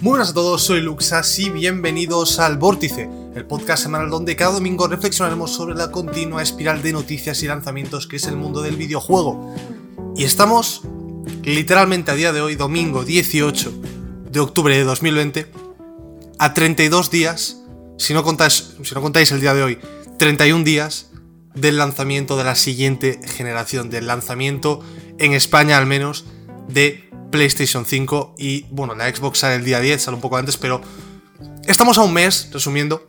Muy buenas a todos, soy Luxas y bienvenidos al Vórtice, el podcast semanal donde cada domingo reflexionaremos sobre la continua espiral de noticias y lanzamientos que es el mundo del videojuego. Y estamos literalmente a día de hoy, domingo 18 de octubre de 2020, a 32 días, si no contáis, si no contáis el día de hoy, 31 días del lanzamiento de la siguiente generación, del lanzamiento en España al menos de PlayStation 5 y bueno, la Xbox sale el día 10, sale un poco antes, pero estamos a un mes, resumiendo,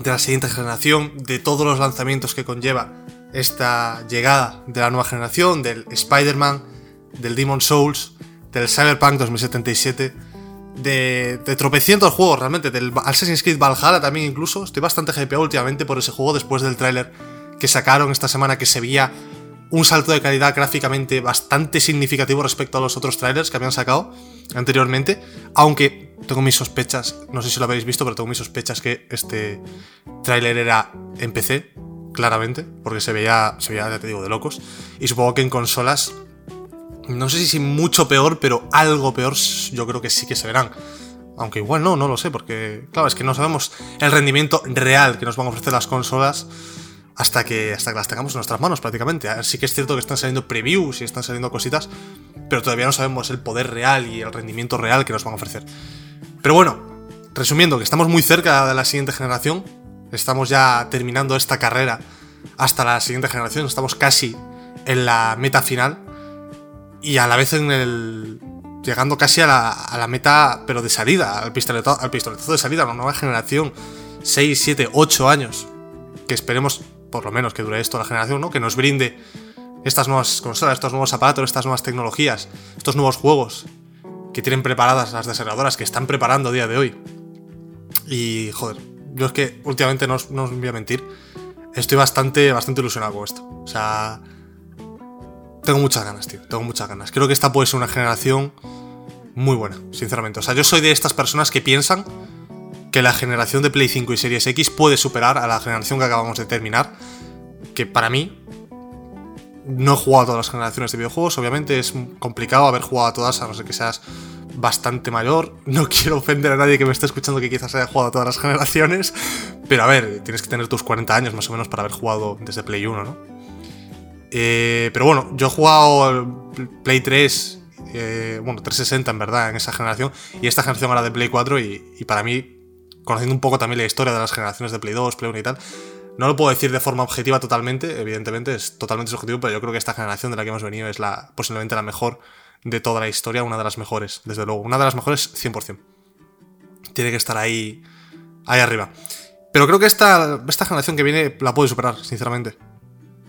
de la siguiente generación, de todos los lanzamientos que conlleva esta llegada de la nueva generación, del Spider-Man, del Demon Souls, del Cyberpunk 2077, de, de tropecientos juegos realmente, del Assassin's Creed Valhalla también incluso. Estoy bastante hypeado últimamente por ese juego después del tráiler que sacaron esta semana que se veía un salto de calidad gráficamente bastante significativo respecto a los otros trailers que habían sacado anteriormente, aunque tengo mis sospechas, no sé si lo habéis visto, pero tengo mis sospechas que este tráiler era en PC, claramente, porque se veía, se veía, ya te digo, de locos, y supongo que en consolas, no sé si mucho peor, pero algo peor yo creo que sí que se verán. Aunque igual no, no lo sé, porque claro, es que no sabemos el rendimiento real que nos van a ofrecer las consolas hasta que, hasta que las tengamos en nuestras manos prácticamente. Sí que es cierto que están saliendo previews y están saliendo cositas, pero todavía no sabemos el poder real y el rendimiento real que nos van a ofrecer. Pero bueno, resumiendo, que estamos muy cerca de la siguiente generación, estamos ya terminando esta carrera hasta la siguiente generación, estamos casi en la meta final y a la vez en el... llegando casi a la, meta, pero de salida, al pistoletazo, al pistoletazo de salida, a una nueva generación, 6, 7, 8 años, que esperemos por lo menos que dure esto la generación, ¿no? Que nos brinde estas nuevas consolas, estos nuevos aparatos, estas nuevas tecnologías, estos nuevos juegos que tienen preparadas las desarrolladoras, que están preparando a día de hoy. Y, joder, yo es que últimamente no os, no os voy a mentir, estoy bastante, bastante ilusionado con esto. O sea, tengo muchas ganas, tío, tengo muchas ganas. Creo que esta puede ser una generación muy buena, sinceramente. O sea, yo soy de estas personas que piensan que la generación de Play 5 y Series X puede superar a la generación que acabamos de terminar, que para mí no he jugado a todas las generaciones de videojuegos, obviamente es complicado haber jugado a todas, a no ser que seas bastante mayor. No quiero ofender a nadie que me esté escuchando que quizás haya jugado a todas las generaciones, pero a ver, tienes que tener tus 40 años más o menos para haber jugado desde Play 1, ¿no? Eh, pero bueno, yo he jugado Play 3, eh, bueno, 360 en verdad, en esa generación, y esta generación era de Play 4 y para mí conociendo un poco también la historia de las generaciones de Play 2, Play 1 y tal, no lo puedo decir de forma objetiva totalmente, evidentemente es totalmente subjetivo, pero yo creo que esta generación de la que hemos venido es la posiblemente la mejor de toda la historia, una de las mejores, desde luego, una de las mejores 100%. Tiene que estar ahí, ahí arriba. Pero creo que esta, esta generación que viene la puede superar, sinceramente.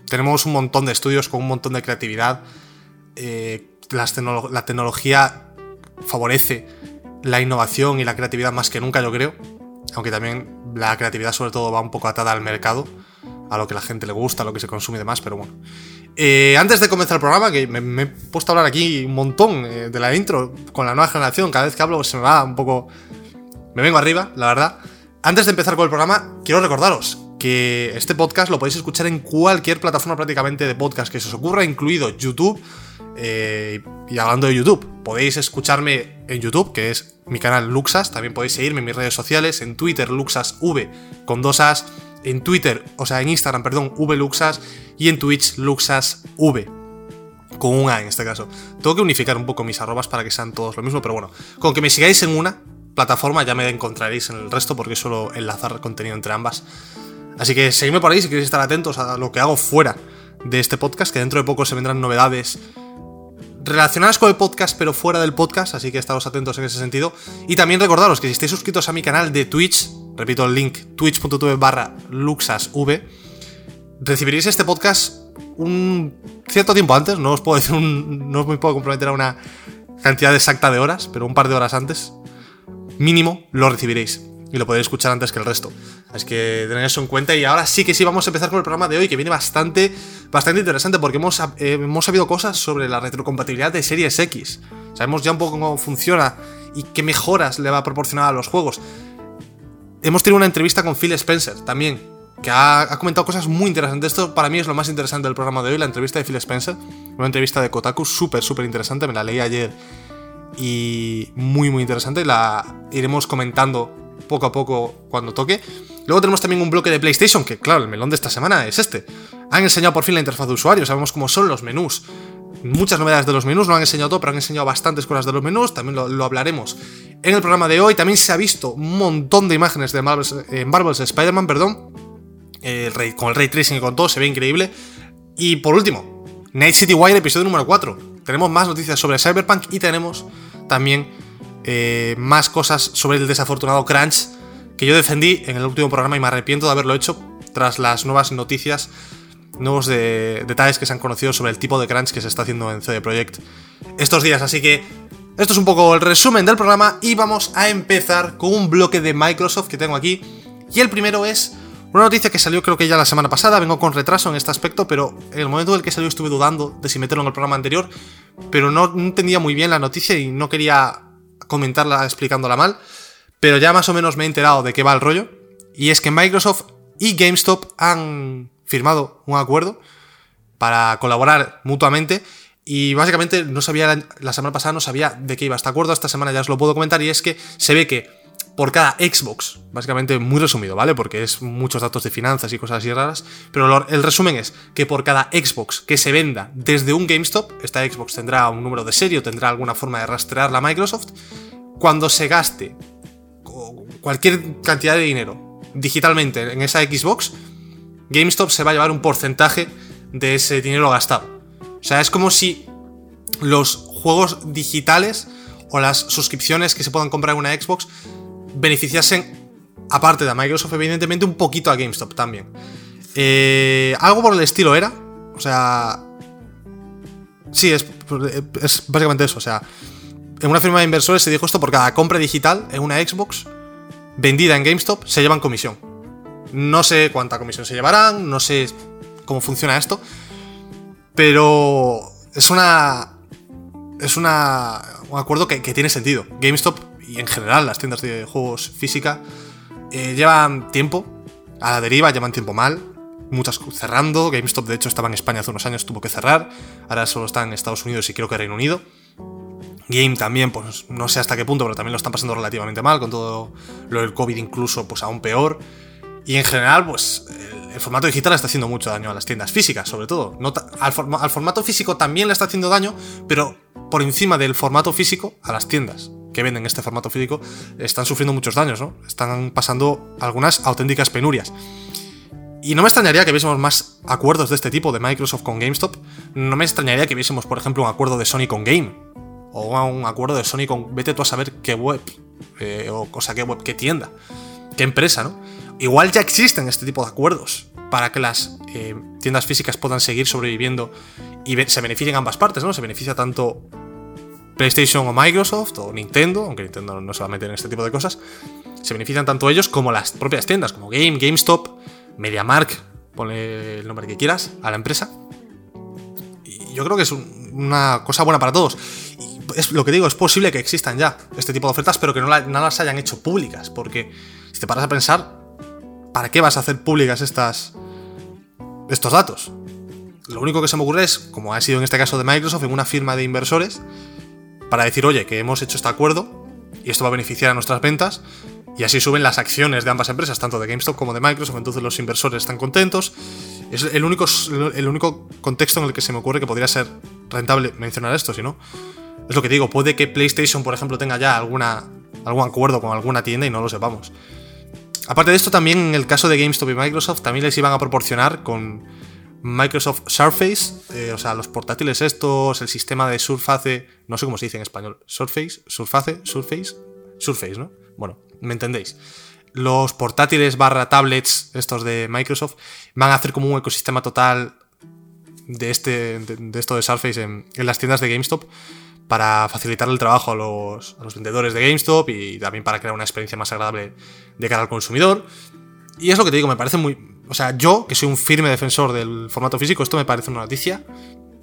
Tenemos un montón de estudios con un montón de creatividad. Eh, la tecnología favorece la innovación y la creatividad más que nunca, yo creo aunque también la creatividad sobre todo va un poco atada al mercado, a lo que la gente le gusta, a lo que se consume y demás, pero bueno. Eh, antes de comenzar el programa, que me, he puesto a hablar aquí un montón eh, de la intro con la nueva generación, cada vez que hablo se me va un poco... Me vengo arriba, la verdad. Antes de empezar con el programa, quiero recordaros que este podcast lo podéis escuchar en cualquier plataforma prácticamente de podcast que se os ocurra, incluido YouTube. Eh, y hablando de YouTube, podéis escucharme en YouTube, que es mi canal Luxas. También podéis seguirme en mis redes sociales, en Twitter LuxasV con dos As, en Twitter, o sea, en Instagram, perdón, VLuxas y en Twitch LuxasV con un A en este caso. Tengo que unificar un poco mis arrobas para que sean todos lo mismo, pero bueno, con que me sigáis en una plataforma ya me encontraréis en el resto porque suelo enlazar contenido entre ambas. Así que seguidme por ahí si queréis estar atentos a lo que hago fuera de este podcast, que dentro de poco se vendrán novedades relacionadas con el podcast, pero fuera del podcast, así que estaros atentos en ese sentido. Y también recordaros que si estáis suscritos a mi canal de Twitch, repito el link, twitch.tv barra luxasv, recibiréis este podcast un cierto tiempo antes, no os puedo decir no puedo comprometer a una cantidad exacta de horas, pero un par de horas antes, mínimo, lo recibiréis. Y lo podéis escuchar antes que el resto. Así que tened eso en cuenta y ahora sí que sí vamos a empezar con el programa de hoy que viene bastante, bastante interesante porque hemos, eh, hemos sabido cosas sobre la retrocompatibilidad de Series X. Sabemos ya un poco cómo funciona y qué mejoras le va a proporcionar a los juegos. Hemos tenido una entrevista con Phil Spencer también, que ha, ha, comentado cosas muy interesantes. Esto para mí es lo más interesante del programa de hoy, la entrevista de Phil Spencer. Una entrevista de Kotaku súper, súper interesante, me la leí ayer y muy, muy interesante. La iremos comentando poco a poco cuando toque. Luego tenemos también un bloque de PlayStation, que claro, el melón de esta semana es este. Han enseñado por fin la interfaz de usuario, sabemos cómo son los menús. Muchas novedades de los menús, no han enseñado todo, pero han enseñado bastantes cosas de los menús, también lo, hablaremos en el programa de hoy. También se ha visto un montón de imágenes de Marvel's, Spider-Man, perdón, el con el ray tracing y con todo, se ve increíble. Y por último, Night City Wire, episodio número 4. Tenemos más noticias sobre Cyberpunk y tenemos también eh, más cosas sobre el desafortunado Crunch que yo defendí en el último programa y me arrepiento de haberlo hecho tras las nuevas noticias, nuevos detalles que se han conocido sobre el tipo de Crunch que se está haciendo en CD Projekt estos días. Así que esto es un poco el resumen del programa y vamos a empezar con un bloque de Microsoft que tengo aquí. Y el primero es una noticia que salió creo que ya la semana pasada, vengo con retraso en este aspecto, pero en el momento en el que salió estuve dudando de si meterlo en el programa anterior, pero no, entendía muy bien la noticia y no quería comentarla explicándola mal, pero ya más o menos me he enterado de qué va el rollo, y es que Microsoft y GameStop han firmado un acuerdo para colaborar mutuamente y básicamente no sabía la semana pasada no sabía de qué iba este acuerdo, esta semana ya os lo puedo comentar y es que se ve que por cada Xbox. Básicamente muy resumido, ¿vale? Porque es muchos datos de finanzas y cosas así raras. Pero el resumen es que por cada Xbox que se venda desde un GameStop, esta Xbox tendrá un número de serie o tendrá alguna forma de rastrear la Microsoft. Cuando se gaste cualquier cantidad de dinero digitalmente en esa Xbox, GameStop se va a llevar un porcentaje de ese dinero gastado. O sea, es como si los juegos digitales o las suscripciones que se puedan comprar en una Xbox beneficiasen, aparte de Microsoft, evidentemente, un poquito a GameStop también. Eh, algo por el estilo era. O sea. Sí, es, es básicamente eso. O sea, en una firma de inversores se dijo esto por cada compra digital en una Xbox vendida en GameStop se llevan comisión. No sé cuánta comisión se llevarán, no sé cómo funciona esto, pero es una es una un acuerdo que tiene sentido. GameStop y en general las tiendas de juegos física eh, llevan tiempo a la deriva, llevan tiempo mal, muchas cerrando. GameStop, de hecho, estaba en España hace unos años, tuvo que cerrar. Ahora solo está en Estados Unidos y creo que Reino Unido. Game también, pues no sé hasta qué punto, pero también lo están pasando relativamente mal, con todo lo del COVID incluso, pues aún peor. Y en general, pues el, formato digital está haciendo mucho daño a las tiendas físicas, sobre todo. al, al formato físico también le está haciendo daño, pero por encima del formato físico, a las tiendas que venden este formato físico están sufriendo muchos daños, ¿no? Están pasando algunas auténticas penurias. Y no me extrañaría que viésemos más acuerdos de este tipo de Microsoft con GameStop. No me extrañaría que viésemos, por ejemplo, un acuerdo de Sony con Game. O un acuerdo de Sony con. Vete tú a saber qué web. Eh, o cosa, qué web, qué tienda. Qué empresa, ¿no? Igual ya existen este tipo de acuerdos para que las eh, tiendas físicas puedan seguir sobreviviendo y se beneficien ambas partes, ¿no? Se beneficia tanto PlayStation o Microsoft o Nintendo, aunque Nintendo no se va a meter en este tipo de cosas, se benefician tanto ellos como las propias tiendas, como Game, GameStop, MediaMark, ponle el nombre que quieras a la empresa. Y yo creo que es una cosa buena para todos. Y es lo que digo, es posible que existan ya este tipo de ofertas, pero que no, las hayan hecho públicas, porque si te paras a pensar, ¿para qué vas a hacer públicas estas, estos datos? Lo único que se me ocurre es, como ha sido en este caso de Microsoft, en una firma de inversores, para decir, oye, que hemos hecho este acuerdo y esto va a beneficiar a nuestras ventas. Y así suben las acciones de ambas empresas, tanto de GameStop como de Microsoft, entonces los inversores están contentos. Es el único, el único contexto en el que se me ocurre que podría ser rentable mencionar esto, si no. Es lo que digo, puede que PlayStation, por ejemplo, tenga ya alguna, algún acuerdo con alguna tienda y no lo sepamos. Aparte de esto, también en el caso de GameStop y Microsoft, también les iban a proporcionar con Microsoft Surface, eh, o sea, los portátiles estos, el sistema de Surface, no sé cómo se dice en español, Surface, Surface, Surface, Surface, ¿no? Bueno, me entendéis. Los portátiles barra tablets estos de Microsoft van a hacer como un ecosistema total de, este, de, esto de Surface en, las tiendas de GameStop para facilitar el trabajo a los, a los vendedores de GameStop y también para crear una experiencia más agradable de cara al consumidor. Y es lo que te digo, me parece muy... O sea, yo, que soy un firme defensor del formato físico, esto me parece una noticia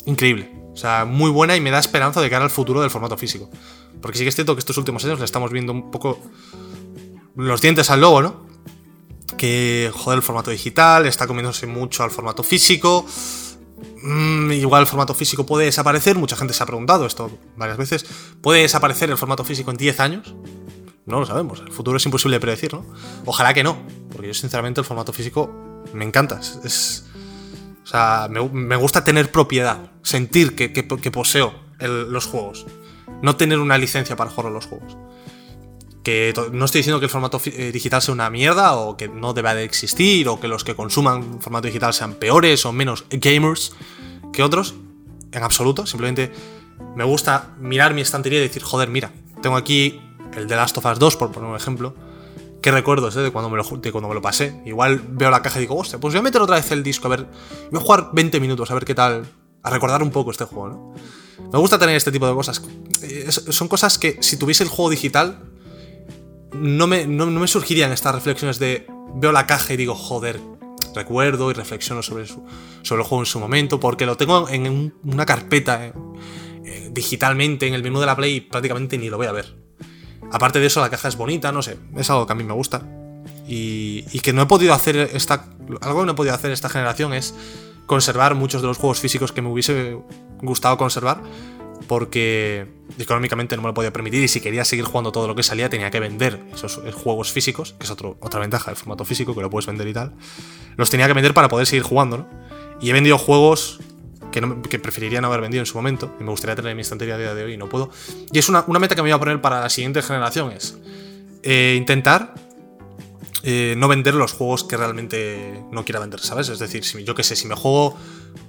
increíble. O sea, muy buena y me da esperanza de cara al futuro del formato físico. Porque sí que es cierto que estos últimos años le estamos viendo un poco los dientes al lobo, ¿no? Que, joder, el formato digital está comiéndose mucho al formato físico. Mm, igual el formato físico puede desaparecer, mucha gente se ha preguntado esto varias veces. ¿Puede desaparecer el formato físico en 10 años? No lo sabemos, el futuro es imposible de predecir, ¿no? Ojalá que no, porque yo sinceramente el formato físico me encanta. Es, o sea, me, gusta tener propiedad, sentir que, poseo los juegos, no tener una licencia para jugar los juegos. Que no estoy diciendo que el formato eh, digital sea una mierda o que no deba de existir o que los que consuman formato digital sean peores o menos gamers que otros, en absoluto. Simplemente me gusta mirar mi estantería y decir, joder, mira, tengo aquí el de Last of Us 2, por poner un ejemplo. Qué recuerdos ¿eh? de, cuando me lo, de cuando me lo pasé. Igual veo la caja y digo, hostia, pues voy a meter otra vez el disco, a ver, voy a jugar 20 minutos, a ver qué tal, a recordar un poco este juego, ¿no? Me gusta tener este tipo de cosas. son cosas que si tuviese el juego digital, no me, no, me surgirían estas reflexiones de veo la caja y digo, joder, recuerdo y reflexiono sobre, sobre el juego en su momento, porque lo tengo en una carpeta eh, eh, digitalmente en el menú de la Play y prácticamente ni lo voy a ver. Aparte de eso, la caja es bonita, no sé, es algo que a mí me gusta. Y, que no he podido hacer esta. Algo que no he podido hacer esta generación es conservar muchos de los juegos físicos que me hubiese gustado conservar. Porque económicamente no me lo podía permitir y si quería seguir jugando todo lo que salía tenía que vender esos juegos físicos, que es otra ventaja del formato físico, que lo puedes vender y tal. Los tenía que vender para poder seguir jugando, ¿no? Y he vendido juegos que, preferiría no haber vendido en su momento y me gustaría tener en mi estantería a día de hoy y no puedo. Y es una, meta que me voy a poner para la siguiente generación, es eh, intentar eh, no vender los juegos que realmente no quiera vender, ¿sabes? Es decir, yo qué sé, si me juego,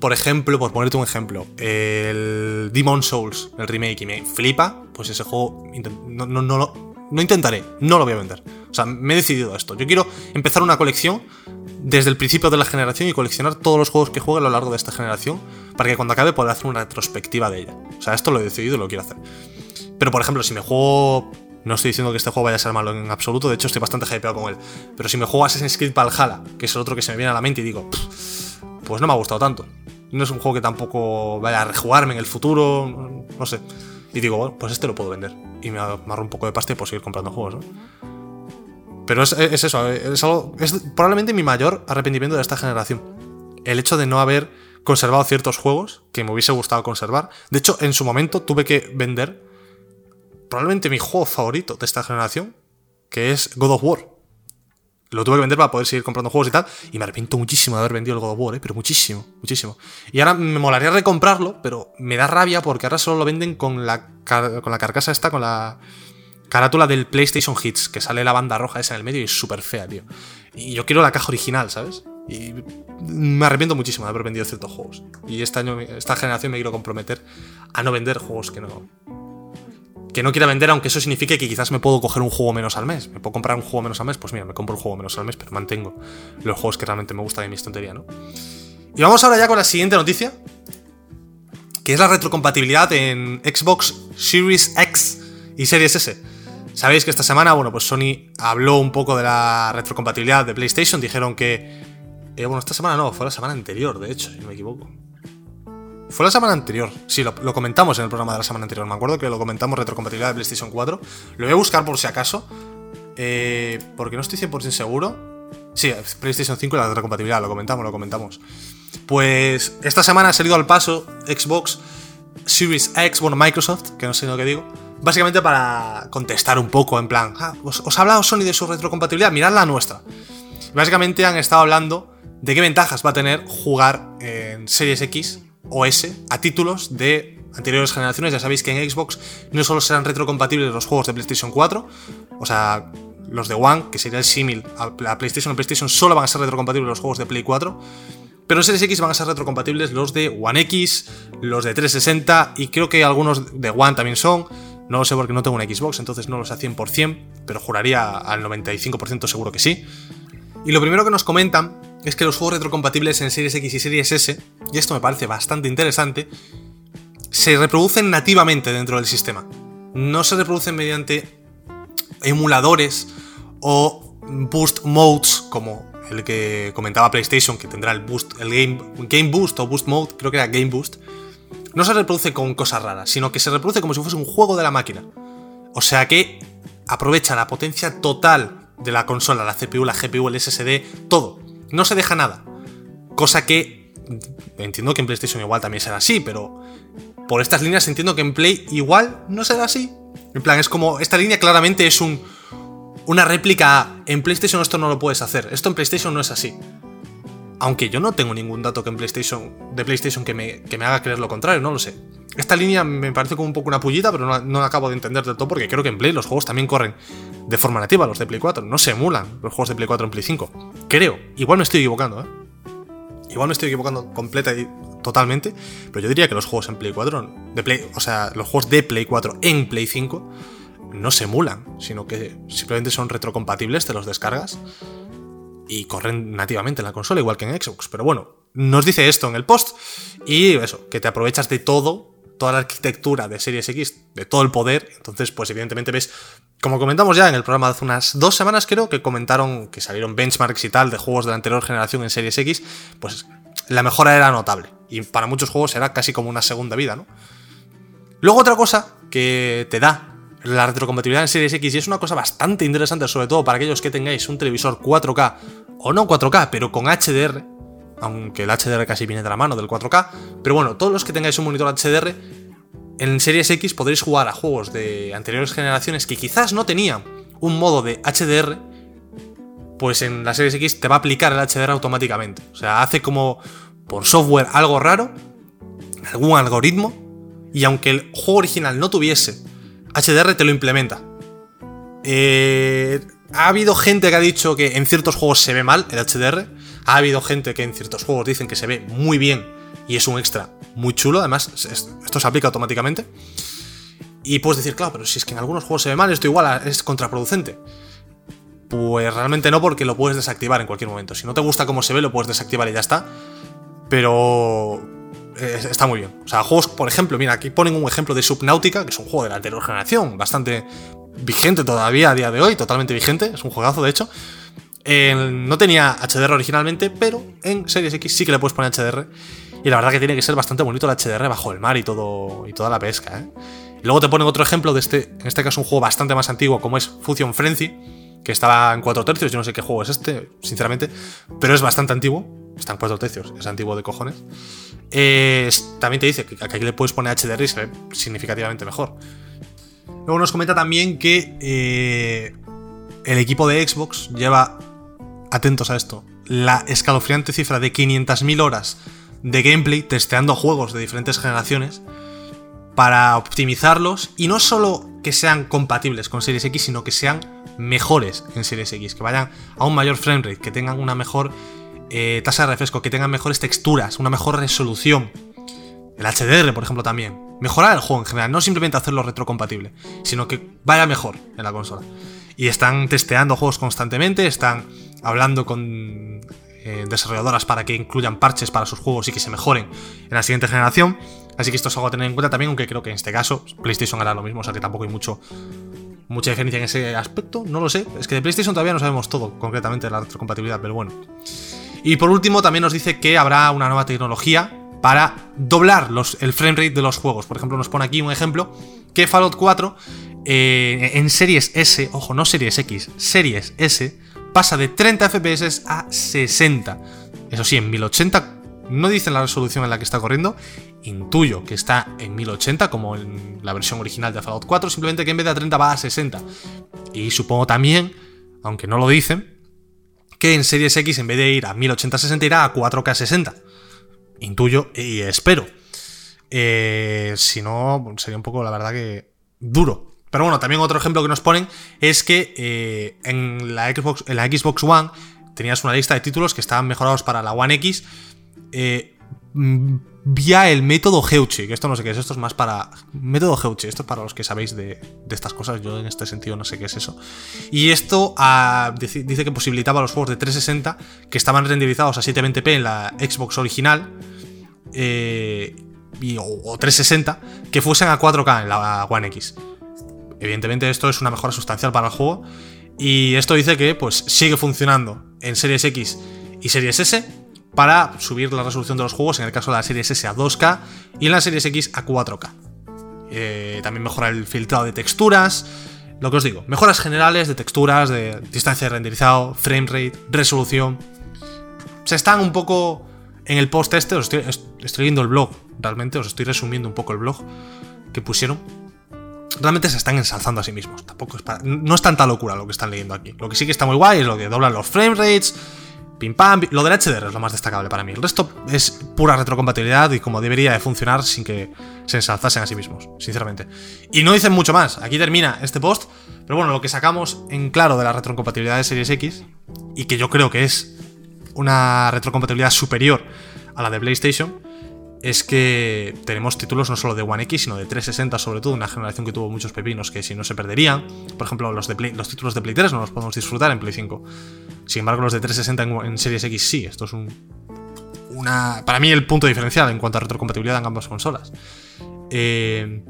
por ejemplo, por ponerte un ejemplo, el Demon Souls, el remake, y me flipa, pues ese juego no, no, no, no intentaré, no lo voy a vender. O sea, me he decidido a esto. Yo quiero empezar una colección desde el principio de la generación y coleccionar todos los juegos que juegue a lo largo de esta generación para que cuando acabe pueda hacer una retrospectiva de ella. O sea, esto lo he decidido y lo quiero hacer. Pero por ejemplo, si me juego... No estoy diciendo que este juego vaya a ser malo en absoluto, de hecho estoy bastante hypeado con él. Pero si me juego Assassin's Creed Valhalla, que es el otro que se me viene a la mente y digo, pues no me ha gustado tanto. No es un juego que tampoco vaya a rejugarme en el futuro, no sé. Y digo, bueno, pues este lo puedo vender. Y me amarro un poco de pasta y puedo seguir comprando juegos, ¿no? Pero es, eso, es, algo, es probablemente mi mayor arrepentimiento de esta generación. El hecho de no haber conservado ciertos juegos que me hubiese gustado conservar. De hecho, en su momento tuve que vender probablemente mi juego favorito de esta generación, que es God of War. Lo tuve que vender para poder seguir comprando juegos y tal. Y me arrepiento muchísimo de haber vendido el God of War, ¿eh? pero muchísimo, muchísimo. Y ahora me molaría recomprarlo, pero me da rabia porque ahora solo lo venden con la, con la carcasa esta, con la carátula del PlayStation Hits, que sale la banda roja esa en el medio y es súper fea, tío. Y yo quiero la caja original, ¿sabes? Y me arrepiento muchísimo de haber vendido ciertos juegos. Y este año, esta generación me quiero comprometer a no vender juegos que no. Que no quiera vender, aunque eso signifique que quizás me puedo coger un juego menos al mes. Me puedo comprar un juego menos al mes, pues mira, me compro un juego menos al mes, pero mantengo los juegos que realmente me gustan de mi estantería, ¿no? Y vamos ahora ya con la siguiente noticia, que es la retrocompatibilidad en Xbox Series X y Series S. Sabéis que esta semana, bueno, pues Sony habló un poco de la retrocompatibilidad de PlayStation. Dijeron que. Eh, bueno, esta semana no, fue la semana anterior, de hecho, si no me equivoco. Fue la semana anterior. Sí, lo, comentamos en el programa de la semana anterior. Me acuerdo que lo comentamos retrocompatibilidad de PlayStation 4. Lo voy a buscar por si acaso. Eh, porque no estoy 100% seguro. Sí, PlayStation 5 y la retrocompatibilidad, lo comentamos, lo comentamos. Pues esta semana ha salido al paso Xbox Series X, bueno, Microsoft, que no sé lo que digo Básicamente para contestar un poco, en plan, ah, ¿os, ha hablado Sony de su retrocompatibilidad? Mirad la nuestra. Básicamente han estado hablando de qué ventajas va a tener jugar en Series X o S a títulos de anteriores generaciones. Ya sabéis que en Xbox no solo serán retrocompatibles los juegos de PlayStation 4, o sea, los de One, que sería el símil a la PlayStation, en PlayStation solo van a ser retrocompatibles los juegos de Play 4. Pero en Series X van a ser retrocompatibles los de One X, los de 360 y creo que algunos de One también son. No lo sé porque no tengo una Xbox, entonces no lo sé a 100%, pero juraría al 95% seguro que sí. Y lo primero que nos comentan es que los juegos retrocompatibles en Series X y Series S, y esto me parece bastante interesante, se reproducen nativamente dentro del sistema. No se reproducen mediante emuladores o boost modes como el que comentaba PlayStation, que tendrá el boost, el game, game boost o boost mode, creo que era game boost. No se reproduce con cosas raras, sino que se reproduce como si fuese un juego de la máquina. O sea que aprovecha la potencia total de la consola, la CPU, la GPU, el SSD, todo. No se deja nada. Cosa que entiendo que en PlayStation igual también será así, pero por estas líneas entiendo que en Play igual no será así. En plan, es como, esta línea claramente es un, una réplica. En PlayStation esto no lo puedes hacer. Esto en PlayStation no es así. Aunque yo no tengo ningún dato que en PlayStation, de PlayStation que me, haga creer lo contrario, no lo sé. Esta línea me parece como un poco una pullita, pero no, no, la acabo de entender del todo porque creo que en Play los juegos también corren de forma nativa, los de Play 4. No se emulan los juegos de Play 4 en Play 5. Creo. Igual me estoy equivocando, ¿eh? Igual me estoy equivocando completa y totalmente, pero yo diría que los juegos en Play 4, de Play, o sea, los juegos de Play 4 en Play 5 no se emulan, sino que simplemente son retrocompatibles, te los descargas y corren nativamente en la consola, igual que en Xbox. Pero bueno, nos dice esto en el post y eso, que te aprovechas de todo, toda la arquitectura de Series X, de todo el poder, entonces pues evidentemente ves, como comentamos ya en el programa de hace unas dos semanas creo, que comentaron que salieron benchmarks y tal de juegos de la anterior generación en Series X, pues la mejora era notable y para muchos juegos era casi como una segunda vida, ¿no? Luego otra cosa que te da la retrocompatibilidad en Series X y es una cosa bastante interesante, sobre todo para aquellos que tengáis un televisor 4K o no 4K, pero con HDR, aunque el HDR casi viene de la mano del 4K, pero bueno, todos los que tengáis un monitor HDR, en Series X podréis jugar a juegos de anteriores generaciones que quizás no tenían un modo de HDR, pues en la Series X te va a aplicar el HDR automáticamente. O sea, hace como por software algo raro, algún algoritmo, y aunque el juego original no tuviese HDR te lo implementa. Eh, ha habido gente que ha dicho que en ciertos juegos se ve mal el HDR. Ha habido gente que en ciertos juegos dicen que se ve muy bien y es un extra muy chulo. Además, esto se aplica automáticamente. Y puedes decir, claro, pero si es que en algunos juegos se ve mal, esto igual es contraproducente. Pues realmente no, porque lo puedes desactivar en cualquier momento. Si no te gusta cómo se ve, lo puedes desactivar y ya está. Pero está muy bien. O sea, juegos, por ejemplo, mira, aquí ponen un ejemplo de Subnautica, que es un juego de la anterior generación, bastante vigente todavía a día de hoy, totalmente vigente, es un juegazo de hecho. no tenía HDR originalmente, pero en Series X sí que le puedes poner HDR. Y la verdad que tiene que ser bastante bonito el HDR bajo el mar y todo y toda la pesca. ¿eh? Luego te ponen otro ejemplo de este, en este caso un juego bastante más antiguo como es Fusion Frenzy, que estaba en 4 tercios, yo no sé qué juego es este, sinceramente, pero es bastante antiguo, está en 4 tercios, es antiguo de cojones. También te dice que aquí le puedes poner HDR y se ve significativamente mejor. Luego nos comenta también que eh, el equipo de Xbox lleva, atentos a esto, la escalofriante cifra de 500.000 horas de gameplay testeando juegos de diferentes generaciones para optimizarlos y no solo que sean compatibles con Series X, sino que sean mejores en Series X, que vayan a un mayor framerate, que tengan una mejor eh, tasa de refresco, que tengan mejores texturas, una mejor resolución. El HDR, por ejemplo, también. Mejorar el juego en general, no simplemente hacerlo retrocompatible, sino que vaya mejor en la consola. Y están testeando juegos constantemente, están hablando con eh, desarrolladoras para que incluyan parches para sus juegos y que se mejoren en la siguiente generación. Así que esto es algo a tener en cuenta también, aunque creo que en este caso PlayStation hará lo mismo, o sea que tampoco hay mucho, mucha diferencia en ese aspecto, no lo sé. Es que de PlayStation todavía no sabemos todo concretamente de la retrocompatibilidad, pero bueno. Y por último, también nos dice que habrá una nueva tecnología para doblar los, el framerate de los juegos. Por ejemplo, nos pone aquí un ejemplo que Fallout 4 eh, en Series S, ojo, no Series X, Series S, pasa de 30 FPS a 60. Eso sí, en 1080 no dicen la resolución en la que está corriendo, intuyo que está en 1080 como en la versión original de Fallout 4, simplemente que en vez de a 30 va a 60. Y supongo también, aunque no lo dicen, que en Series X en vez de ir a 1080-60 irá a 4K 60. Intuyo y espero. Eh, si no, sería un poco, la verdad que duro. Pero bueno, también otro ejemplo que nos ponen es que eh, en, la Xbox, en la Xbox One tenías una lista de títulos que estaban mejorados para la One X. Eh, vía el método Heuchi, que esto no sé qué es, esto es más para... Método Heuchi, esto es para los que sabéis de, estas cosas, yo en este sentido no sé qué es eso. Y esto ah, dice, que posibilitaba los juegos de 360 que estaban renderizados a 720p en la Xbox original, eh, o 360 que fuesen a 4K en la One X. Evidentemente esto es una mejora sustancial para el juego y esto dice que pues sigue funcionando en Series X y Series S para subir la resolución de los juegos, en el caso de la Series S a 2K y en la Series X a 4K. Eh, también mejora el filtrado de texturas, lo que os digo, mejoras generales de texturas, de distancia de renderizado, frame rate, resolución. Se están un poco en el post este, os estoy, estoy viendo el blog, realmente os estoy resumiendo un poco el blog que pusieron. Realmente se están ensalzando a sí mismos. Tampoco no es tanta locura lo que están leyendo aquí. Lo que sí que está muy guay es lo que doblan los frame rates, pim pam. Lo del HDR es lo más destacable para mí. El resto es pura retrocompatibilidad y como debería de funcionar sin que se ensalzasen a sí mismos, sinceramente. Y no dicen mucho más. Aquí termina este post. Pero bueno, lo que sacamos en claro de la retrocompatibilidad de Series X, y que yo creo que es una retrocompatibilidad superior a la de PlayStation, es que tenemos títulos no solo de One X, sino de 360, sobre todo, una generación que tuvo muchos pepinos que si no se perderían. Por ejemplo, los, de los títulos de Play 3 no los podemos disfrutar en Play 5. Sin embargo, los de 360 en, Series X sí. Esto es un. Una, para mí, el punto diferencial en cuanto a retrocompatibilidad en ambas consolas. Eh,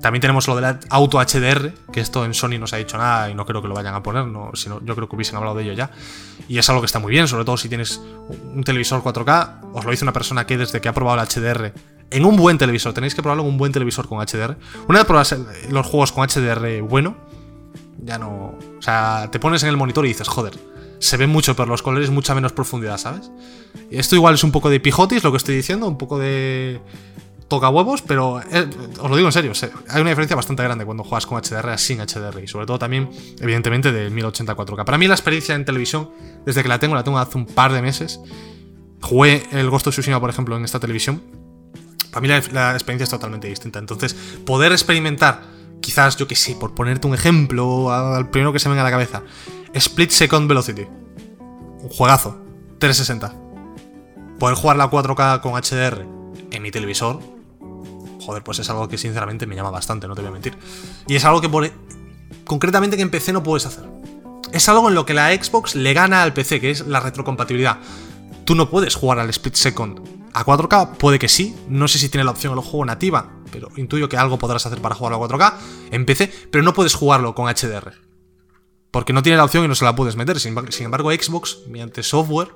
también tenemos lo del auto HDR, que esto en Sony no se ha dicho nada y no creo que lo vayan a poner, no, sino, yo creo que hubiesen hablado de ello ya. Y es algo que está muy bien, sobre todo si tienes un televisor 4K. Os lo dice una persona que desde que ha probado el HDR en un buen televisor, tenéis que probarlo en un buen televisor con HDR. Una vez pruebas los juegos con HDR bueno, ya no. O sea, te pones en el monitor y dices, joder, se ve mucho, pero los colores mucha menos profundidad, ¿sabes? Esto igual es un poco de pijotis, lo que estoy diciendo, un poco de toca huevos, pero eh, os lo digo en serio, hay una diferencia bastante grande cuando juegas con HDR sin HDR y sobre todo también, evidentemente, de 1084K. Para mí la experiencia en televisión, desde que la tengo, la tengo hace un par de meses, jugué el Ghost of Tsushima, por ejemplo, en esta televisión, para mí la, experiencia es totalmente distinta. Entonces, poder experimentar, quizás, yo que sé, por ponerte un ejemplo, al primero que se venga a la cabeza, Split Second Velocity, un juegazo, 360. Poder jugar la 4K con HDR en mi televisor, joder, pues es algo que sinceramente me llama bastante, no te voy a mentir. Y es algo que por, concretamente que en PC no puedes hacer. Es algo en lo que la Xbox le gana al PC, que es la retrocompatibilidad. Tú no puedes jugar al split second a 4K, puede que sí, no sé si tiene la opción el juego nativa, pero intuyo que algo podrás hacer para jugarlo a 4K en PC, pero no puedes jugarlo con HDR. Porque no tiene la opción y no se la puedes meter. Sin embargo, Xbox, mediante software,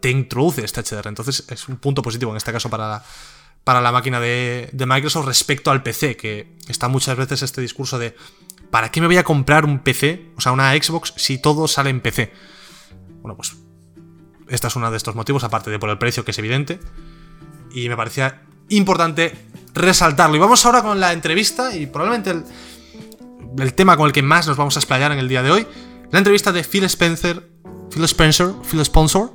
te introduce este HDR. Entonces es un punto positivo en este caso para la, para la máquina de, Microsoft respecto al PC, que está muchas veces este discurso de ¿para qué me voy a comprar un PC, o sea, una Xbox, si todo sale en PC? Bueno, pues esta es uno de estos motivos, aparte de por el precio, que es evidente, y me parecía importante resaltarlo. Y vamos ahora con la entrevista y probablemente el, el tema con el que más nos vamos a explayar en el día de hoy, la entrevista de Phil Spencer, Phil Spencer, Phil Sponsor,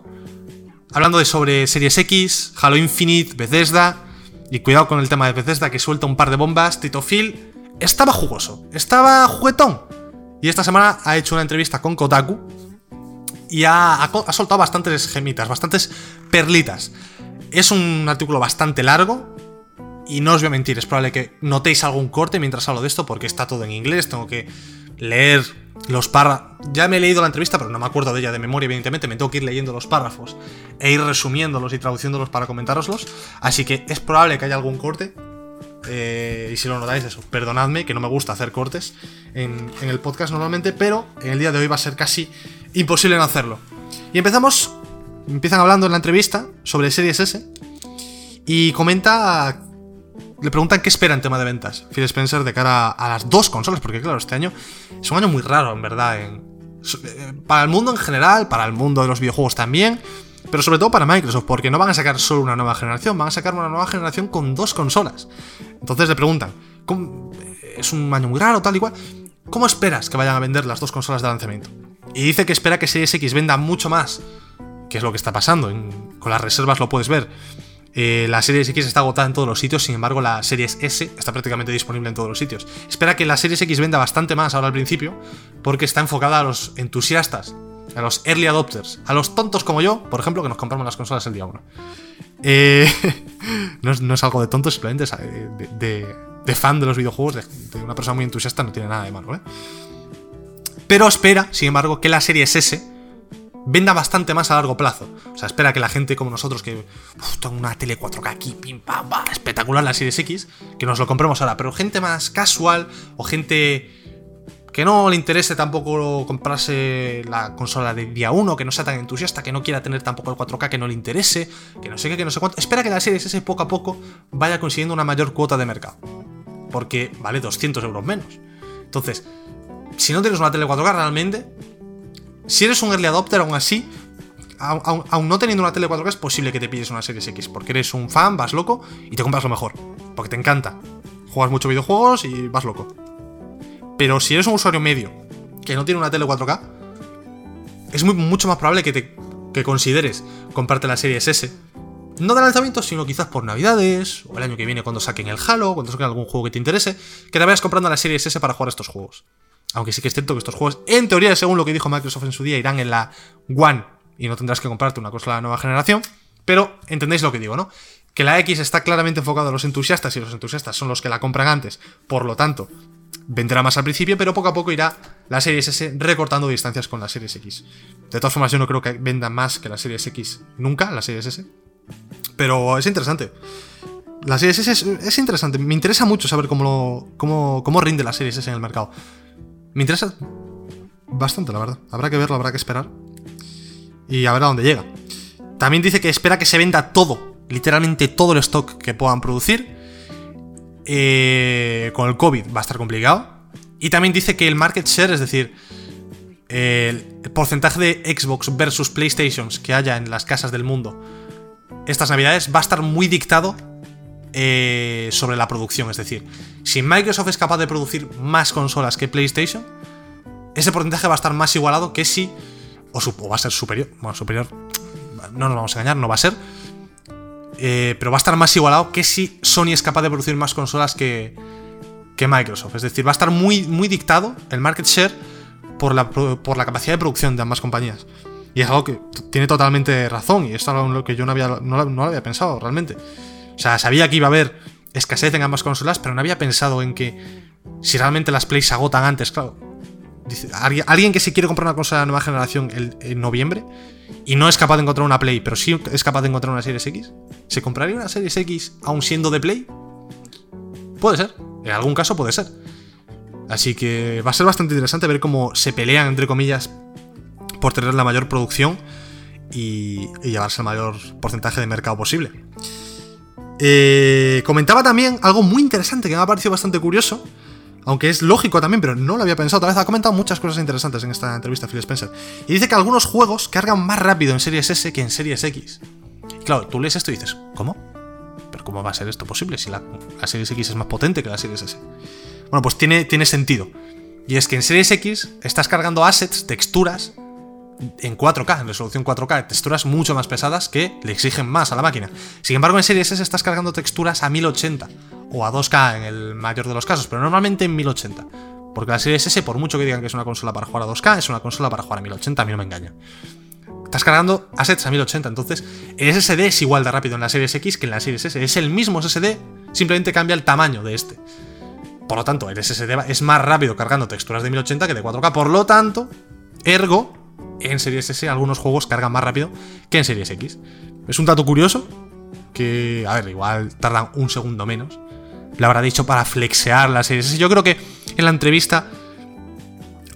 hablando de sobre Series X, Halo Infinite, Bethesda, y cuidado con el tema de Bethesda que suelta un par de bombas. Tito Phil estaba jugoso, estaba juguetón. Y esta semana ha hecho una entrevista con Kotaku y ha, soltado bastantes gemitas, bastantes perlitas. Es un artículo bastante largo, y no os voy a mentir, es probable que notéis algún corte mientras hablo de esto porque está todo en inglés, tengo que leer los párrafos. Ya me he leído la entrevista, pero no me acuerdo de ella de memoria, evidentemente. Me tengo que ir leyendo los párrafos e ir resumiéndolos y traduciéndolos para comentároslos. Así que es probable que haya algún corte. Eh, y si lo notáis, eso, perdonadme, que no me gusta hacer cortes en, el podcast normalmente, pero en el día de hoy va a ser casi imposible no hacerlo. Y empezamos. Empiezan hablando en la entrevista sobre Series S. Y comenta le preguntan qué espera en tema de ventas Phil Spencer de cara a las dos consolas, porque claro, este año es un año muy raro, en verdad, eh, para el mundo en general, para el mundo de los videojuegos también, pero sobre todo para Microsoft, porque no van a sacar solo una nueva generación, van a sacar una nueva generación con dos consolas. Entonces le preguntan, es un año muy raro, tal y cual, ¿cómo esperas que vayan a vender las dos consolas de lanzamiento? Y dice que espera que Series X venda mucho más, que es lo que está pasando, con las reservas lo puedes ver. Eh, la Series X está agotada en todos los sitios, sin embargo la Series S está prácticamente disponible en todos los sitios. Espera que la Series X venda bastante más ahora al principio, porque está enfocada a los entusiastas, a los early adopters, a los tontos como yo, por ejemplo, que nos compramos las consolas el día 1. Eh, no, es, algo de tonto, simplemente es eh, de, fan de los videojuegos, de, una persona muy entusiasta, no tiene nada de malo, Pero espera, sin embargo, que la Series S venda bastante más a largo plazo. O sea, espera que la gente como nosotros, que tengo una tele 4K aquí, pim, pam, pam, espectacular la Series X, que nos lo compremos ahora. Pero gente más casual o gente que no le interese tampoco comprarse la consola de día 1, que no sea tan entusiasta, que no quiera tener tampoco el 4K, que no le interese, que no sé qué, que no sé cuánto. Espera que la Series S poco a poco vaya consiguiendo una mayor cuota de mercado. Porque vale 200 euros menos. Entonces, si no tienes una tele 4K realmente, si eres un early adopter aún así, aún, no teniendo una tele 4K es posible que te pilles una Series X, porque eres un fan, vas loco y te compras lo mejor. Porque te encanta. Juegas mucho videojuegos y vas loco. Pero si eres un usuario medio que no tiene una tele 4K, es mucho más probable que, consideres comprarte la serie S. No de lanzamiento, sino quizás por navidades, o el año que viene cuando saquen el Halo, cuando saquen algún juego que te interese, que te vayas comprando la serie S para jugar estos juegos. Aunque sí que es cierto que estos juegos, en teoría, según lo que dijo Microsoft en su día, irán en la One y no tendrás que comprarte una consola de nueva generación. Pero entendéis lo que digo, ¿no? Que la X está claramente enfocada a los entusiastas y los entusiastas son los que la compran antes. Por lo tanto, vendrá más al principio, pero poco a poco irá la Series S recortando distancias con la Series X. De todas formas, yo no creo que venda más que la Series X nunca, la Series S. Pero es interesante. La Series S es, interesante. Me interesa mucho saber cómo, cómo, cómo rinde la Series S en el mercado. Me interesa bastante, la verdad. Habrá que verlo, habrá que esperar. Y a ver a dónde llega. También dice que espera que se venda todo, literalmente todo el stock que puedan producir eh, con el COVID va a estar complicado. Y también dice que el market share, es decir, el porcentaje de Xbox versus PlayStations que haya en las casas del mundo estas navidades va a estar muy dictado eh, sobre la producción. Es decir, si Microsoft es capaz de producir más consolas que PlayStation, ese porcentaje va a estar más igualado que si. O, va a ser superior. Bueno, superior. No nos vamos a engañar, no va a ser. Eh, pero va a estar más igualado que si Sony es capaz de producir más consolas que, que Microsoft. Es decir, va a estar muy, muy dictado el market share por la, por la capacidad de producción de ambas compañías. Y es algo que tiene totalmente razón, y es algo que yo no, había, no, lo había pensado realmente. O sea, sabía que iba a haber escasez en ambas consolas, pero no había pensado en que si realmente las plays se agotan antes, claro. Alguien que se quiere comprar una consola de nueva generación en noviembre y no es capaz de encontrar una Play, pero sí es capaz de encontrar una Series X, ¿se compraría una Series X aún siendo de Play? Puede ser, en algún caso puede ser. Así que va a ser bastante interesante ver cómo se pelean, entre comillas, por tener la mayor producción y, llevarse el mayor porcentaje de mercado posible. Eh, comentaba también algo muy interesante que me ha parecido bastante curioso, aunque es lógico también, pero no lo había pensado. Tal vez ha comentado muchas cosas interesantes en esta entrevista Phil Spencer. Y dice que algunos juegos cargan más rápido en Series S que en Series X. Claro, tú lees esto y dices, ¿cómo? ¿Pero cómo va a ser esto posible si la, Series X es más potente que la Series S? Bueno, pues tiene, tiene sentido. Y es que en Series X estás cargando assets, texturas, en 4K, en resolución 4K, texturas mucho más pesadas que le exigen más a la máquina. Sin embargo, en Series S estás cargando texturas a 1080 o a 2K en el mayor de los casos, pero normalmente en 1080. Porque la Series S, por mucho que digan que es una consola para jugar a 2K, es una consola para jugar a 1080, a mí no me engaña. Estás cargando assets a 1080, entonces el SSD es igual de rápido en la Series X que en la Series S. Es el mismo SSD, simplemente cambia el tamaño de este. Por lo tanto, el SSD es más rápido cargando texturas de 1080 que de 4K. Por lo tanto, ergo, en Series S algunos juegos cargan más rápido que en Series X. Es un dato curioso que, a ver, igual tardan un segundo menos. Le habrá dicho para flexear la Series S. Yo creo que en la entrevista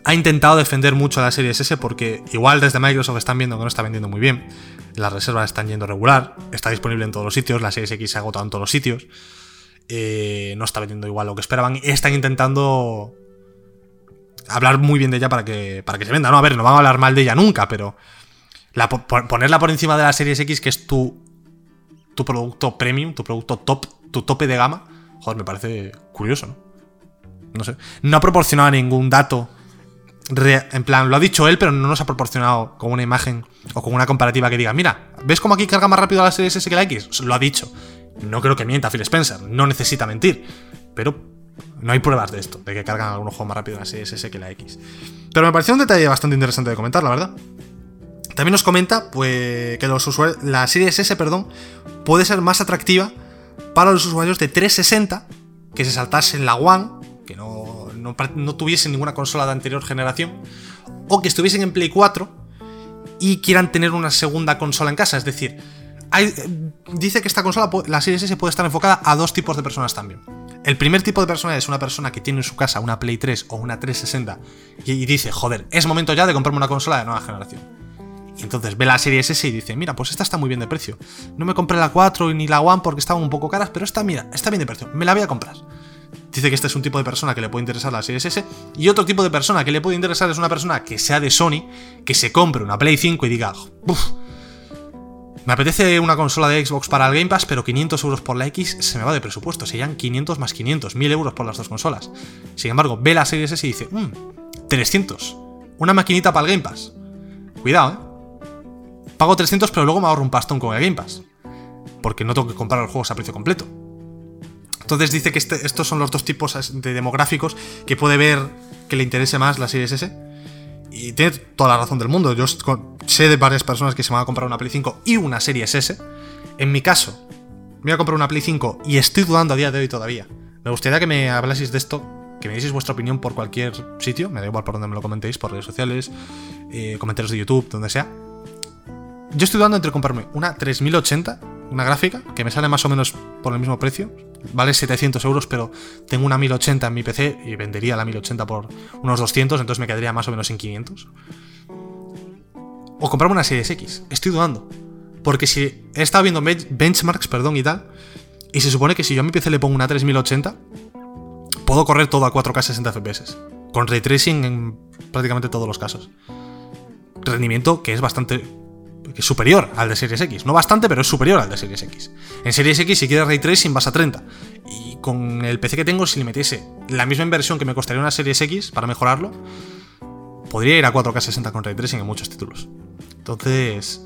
ha intentado defender mucho a la Series S porque igual desde Microsoft están viendo que no está vendiendo muy bien. Las reservas están yendo regular, está disponible en todos los sitios, la Series X se ha agotado en todos los sitios. Eh, no está vendiendo igual lo que esperaban. Están intentando hablar muy bien de ella para que, para que se venda. No, a ver, no van a hablar mal de ella nunca, pero ponerla por encima de la Series X, que es tu, tu producto premium, tu producto top, tu tope de gama, joder, me parece curioso, ¿no? No sé. No ha proporcionado ningún dato. En plan, lo ha dicho él, pero no nos ha proporcionado con una imagen o con una comparativa que diga, mira, ¿ves cómo aquí carga más rápido la Series S que la X? Lo ha dicho. No creo que mienta Phil Spencer, no necesita mentir. Pero no hay pruebas de esto, de que cargan algunos juegos más rápido en la Series S que la X. Pero me pareció un detalle bastante interesante de comentar, la verdad. También nos comenta pues, que los usuarios, la Series S perdón, puede ser más atractiva para los usuarios de 360 que se saltasen la One, que no, no, tuviesen ninguna consola de anterior generación, o que estuviesen en Play 4 y quieran tener una segunda consola en casa. Es decir, dice que esta consola, la Series S, puede estar enfocada a dos tipos de personas también. El primer tipo de persona es una persona que tiene en su casa una Play 3 o una 360 y dice, joder, es momento ya de comprarme una consola de nueva generación. Y entonces ve la serie S y dice, mira, pues esta está muy bien de precio. No me compré la 4 ni la One porque estaban un poco caras, pero esta, mira, está bien de precio, me la voy a comprar. Dice que este es un tipo de persona que le puede interesar la serie S. Y otro tipo de persona que le puede interesar es una persona que sea de Sony, que se compre una Play 5 y diga, Uf, me apetece una consola de Xbox para el Game Pass, pero 500 euros por la X se me va de presupuesto. Serían 500 más 500, 1000 euros por las dos consolas. Sin embargo, ve la serie S y dice, mmm, 300. Una maquinita para el Game Pass. Cuidado, ¿eh? Pago 300 pero luego me ahorro un pastón con el Game Pass. Porque no tengo que comprar los juegos a precio completo. Entonces dice que este, estos son los dos tipos de demográficos que puede ver que le interese más la Series S. Y tiene toda la razón del mundo. Yo sé de varias personas que se van a comprar una Play 5 y una Series S. En mi caso, me voy a comprar una Play 5 y estoy dudando a día de hoy todavía. Me gustaría que me hablaseis de esto, que me dieseis vuestra opinión por cualquier sitio. Me da igual por donde me lo comentéis, por redes sociales, eh, comentarios de YouTube, donde sea yo estoy dudando entre comprarme una 3080, una gráfica, que me sale más o menos por el mismo precio. Vale 700 euros, pero tengo una 1080 en mi PC y vendería la 1080 por unos 200, entonces me quedaría más o menos en 500. O comprarme una Series X. Estoy dudando. Porque si he estado viendo benchmarks, perdón, y tal, y se supone que si yo a mi PC le pongo una 3080, puedo correr todo a 4K 60 FPS. Con ray tracing en prácticamente todos los casos. Rendimiento que es bastante que es superior al de Series X. No bastante, pero es superior al de Series X. En Series X, si quieres Ray Tracing, vas a 30. Y con el PC que tengo, si le metiese la misma inversión que me costaría una Series X para mejorarlo, podría ir a 4K 60 con Ray Tracing en muchos títulos. Entonces.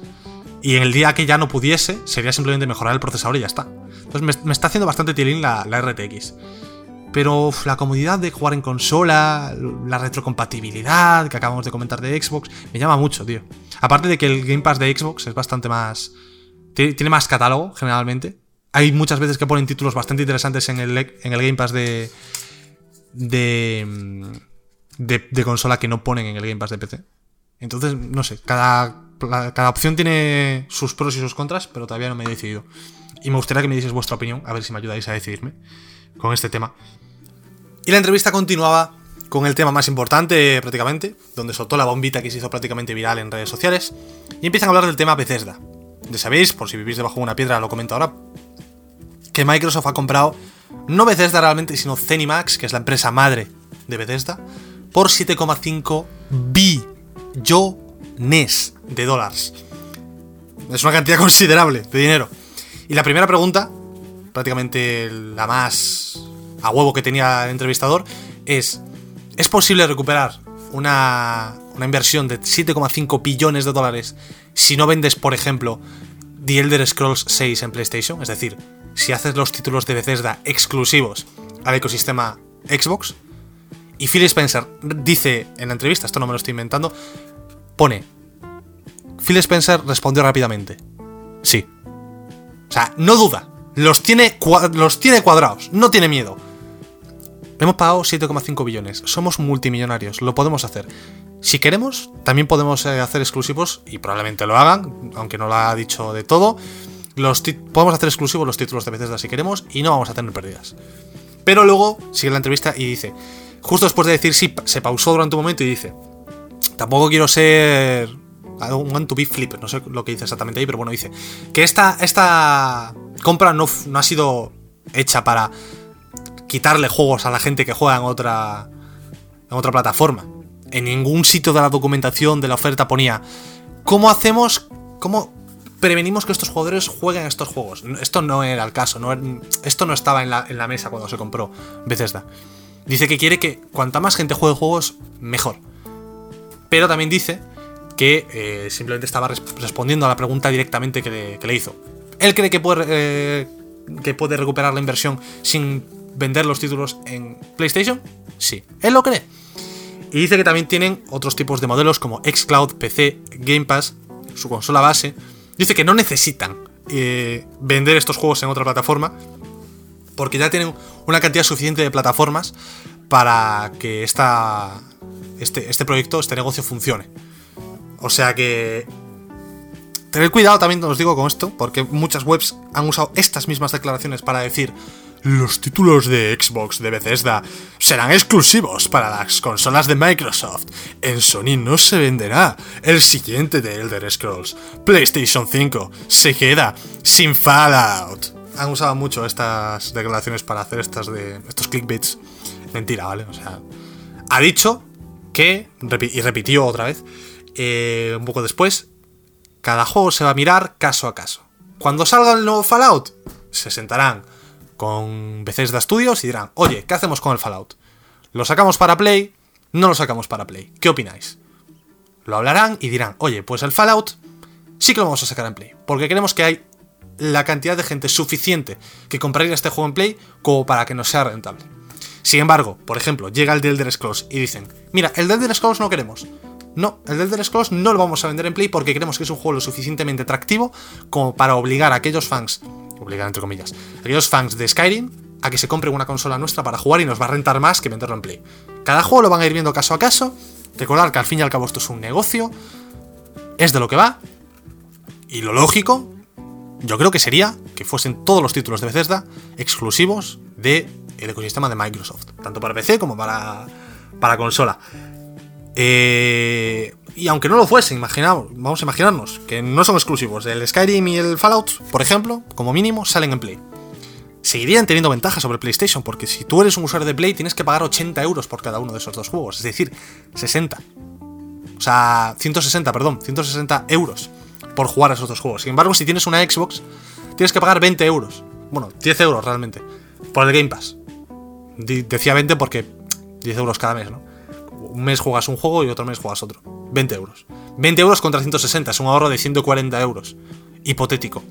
Y en el día que ya no pudiese, sería simplemente mejorar el procesador y ya está. Entonces me, está haciendo bastante tilín la, la RTX. Pero la comodidad de jugar en consola, la retrocompatibilidad que acabamos de comentar de Xbox, me llama mucho, tío. Aparte de que el Game Pass de Xbox es bastante más... Tiene más catálogo, generalmente. Hay muchas veces que ponen títulos bastante interesantes en el, Game Pass de, de, de, consola que no ponen en el Game Pass de PC. Entonces, no sé, cada, opción tiene sus pros y sus contras, pero todavía no me he decidido. Y me gustaría que me dieseis vuestra opinión, a ver si me ayudáis a decidirme con este tema. Y la entrevista continuaba con el tema más importante prácticamente, donde soltó la bombita que se hizo prácticamente viral en redes sociales, y empiezan a hablar del tema Bethesda. Ya sabéis, por si vivís debajo de una piedra, lo comento ahora, que Microsoft ha comprado no Bethesda realmente, sino Zenimax, que es la empresa madre de Bethesda, por 7,5 billones de dólares. Es una cantidad considerable de dinero. Y la primera pregunta, prácticamente la más a huevo que tenía el entrevistador, es, ¿es posible recuperar una, una inversión de 7,5 billones de dólares si no vendes, por ejemplo, The Elder Scrolls 6 en PlayStation? Es decir, si haces los títulos de Bethesda exclusivos al ecosistema Xbox. Y Phil Spencer dice en la entrevista, esto no me lo estoy inventando, pone, Phil Spencer respondió rápidamente, sí. O sea, no duda, los tiene, los tiene cuadrados, no tiene miedo. Hemos pagado 7,5 billones. Somos multimillonarios, lo podemos hacer. Si queremos, también podemos eh, hacer exclusivos, y probablemente lo hagan, aunque no lo ha dicho de todo. Los podemos hacer exclusivos los títulos de Bethesda si queremos, y no vamos a tener pérdidas. Pero luego sigue la entrevista y dice, justo después de decir sí, se pausó durante un momento y dice, tampoco quiero ser un want to be flip, no sé lo que dice exactamente ahí, pero bueno, dice que esta, esta compra no, ha sido hecha para quitarle juegos a la gente que juega en otra, en otra plataforma. En ningún sitio de la documentación de la oferta ponía cómo hacemos, cómo prevenimos que estos jugadores jueguen estos juegos. Esto no era el caso, no, esto no estaba en la, en la mesa cuando se compró Bethesda. Dice que quiere que cuanta más gente juegue juegos, mejor. Pero también dice que eh, simplemente estaba respondiendo a la pregunta directamente que le, hizo. Él cree que puede, eh, que puede recuperar la inversión sin vender los títulos en PlayStation? Sí, él lo cree. Y dice que también tienen otros tipos de modelos como Xcloud, PC, Game Pass, su consola base. Dice que no necesitan eh, vender estos juegos en otra plataforma porque ya tienen una cantidad suficiente de plataformas para que esta, este, este proyecto, este negocio funcione. O sea que Tened cuidado también, os digo con esto, porque muchas webs han usado estas mismas declaraciones para decir los títulos de Xbox de Bethesda serán exclusivos para las consolas de Microsoft. En Sony no se venderá. El siguiente de Elder Scrolls, PlayStation 5, se queda sin Fallout. Han usado mucho estas declaraciones para hacer estas de estos clickbaits. Mentira, ¿vale? O sea, ha dicho que, y repitió otra vez, eh, un poco después, cada juego se va a mirar caso a caso. Cuando salga el nuevo Fallout, se sentarán con Bethesda Studios y dirán, oye, ¿qué hacemos con el Fallout? ¿Lo sacamos para Play? No lo sacamos para Play. ¿Qué opináis? Lo hablarán y dirán, oye, pues el Fallout sí que lo vamos a sacar en Play. Porque queremos que hay la cantidad de gente suficiente que compraría este juego en Play como para que no sea rentable. Sin embargo, por ejemplo, llega el de Elder Scrolls y dicen, mira, el de Elder Scrolls no queremos. No, el de Elder Scrolls no lo vamos a vender en Play porque creemos que es un juego lo suficientemente atractivo como para obligar a aquellos fans, obligar entre comillas, aquellos fans de Skyrim a que se compren una consola nuestra para jugar y nos va a rentar más que venderlo en Play. Cada juego lo van a ir viendo caso a caso. Recordar que al fin y al cabo esto es un negocio. Es de lo que va. Y lo lógico, yo creo que sería que fuesen todos los títulos de Bethesda exclusivos del ecosistema de Microsoft. Tanto para PC como para, para consola. Eh, y aunque no lo fuese, imaginamos, vamos a imaginarnos que no son exclusivos. El Skyrim y el Fallout, por ejemplo, como mínimo, salen en Play. Seguirían teniendo ventajas sobre PlayStation, porque si tú eres un usuario de Play, tienes que pagar 80 euros por cada uno de esos dos juegos, es decir, 60. O sea, 160, perdón, 160 euros por jugar a esos dos juegos. Sin embargo, si tienes una Xbox, tienes que pagar 20 euros. Bueno, 10 euros realmente, por el Game Pass. Decía 20 porque 10 euros cada mes, ¿no? Un mes juegas un juego y otro mes juegas otro. 20 euros. 20 euros contra 160, es un ahorro de 140 euros. Hipotético.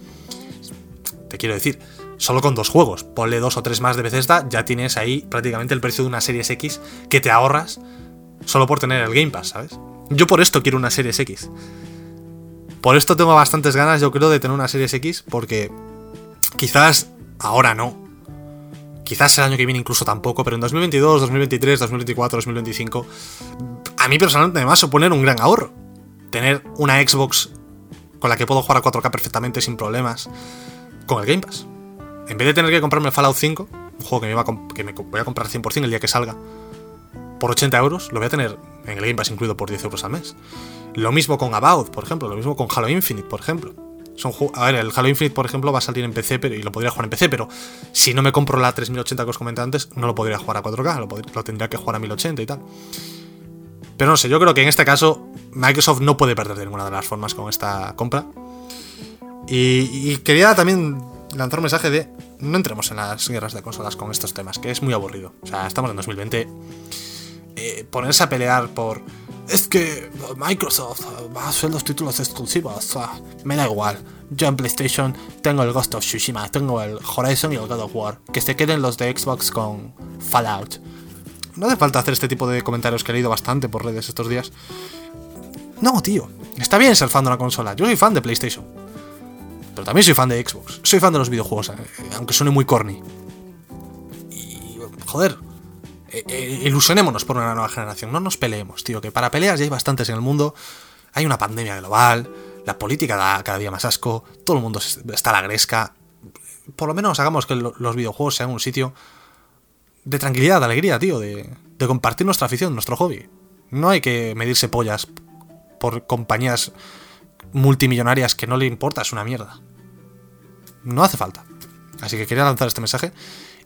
Te quiero decir, solo con dos juegos, ponle dos o tres más de Bethesda, ya tienes ahí prácticamente el precio de una Series X que te ahorras solo por tener el Game Pass, ¿sabes? Yo por esto quiero una Series X. Por esto tengo bastantes ganas, yo creo, de tener una Series X, porque quizás ahora no, Quizás el año que viene incluso tampoco, pero en 2022, 2023, 2024, 2025, a mí personalmente me va a suponer un gran ahorro. Tener una Xbox con la que puedo jugar a 4K perfectamente sin problemas con el Game Pass. En vez de tener que comprarme Fallout 5, un juego que me, voy a comprar 100% el día que salga, por 80 euros, lo voy a tener en el Game Pass incluido por 10 euros al mes. Lo mismo con About, por ejemplo, lo mismo con Halo Infinite, por ejemplo a ver, el Halo Infinite, por ejemplo, va a salir en PC pero, y lo podría jugar en PC, pero si no me compro la 3080 que os comenté antes, no lo podría jugar a 4K, lo, tendría que jugar a 1080 y tal. Pero no sé, yo creo que en este caso Microsoft no puede perder de ninguna de las formas con esta compra. Y, quería también lanzar un mensaje de no entremos en las guerras de consolas con estos temas, que es muy aburrido. O sea, estamos en 2020. Eh, ponerse a pelear por es que Microsoft va a hacer los títulos exclusivos. me da igual. Yo en PlayStation tengo el Ghost of Tsushima, tengo el Horizon y el God of War. Que se queden los de Xbox con Fallout. No hace falta hacer este tipo de comentarios que he leído bastante por redes estos días. No, tío. Está bien ser fan de una consola. Yo soy fan de PlayStation. Pero también soy fan de Xbox. Soy fan de los videojuegos, eh, aunque suene muy corny. Y. Joder, eh, eh, ilusionémonos por una nueva generación, no nos peleemos, tío, que para peleas ya hay bastantes en el mundo, hay una pandemia global, la política da cada día más asco, todo el mundo está a la gresca, por lo menos hagamos que los videojuegos sean un sitio de tranquilidad, de alegría, tío, de, de compartir nuestra afición, nuestro hobby. No hay que medirse pollas por compañías multimillonarias que no le importa, es una mierda. No hace falta. Así que quería lanzar este mensaje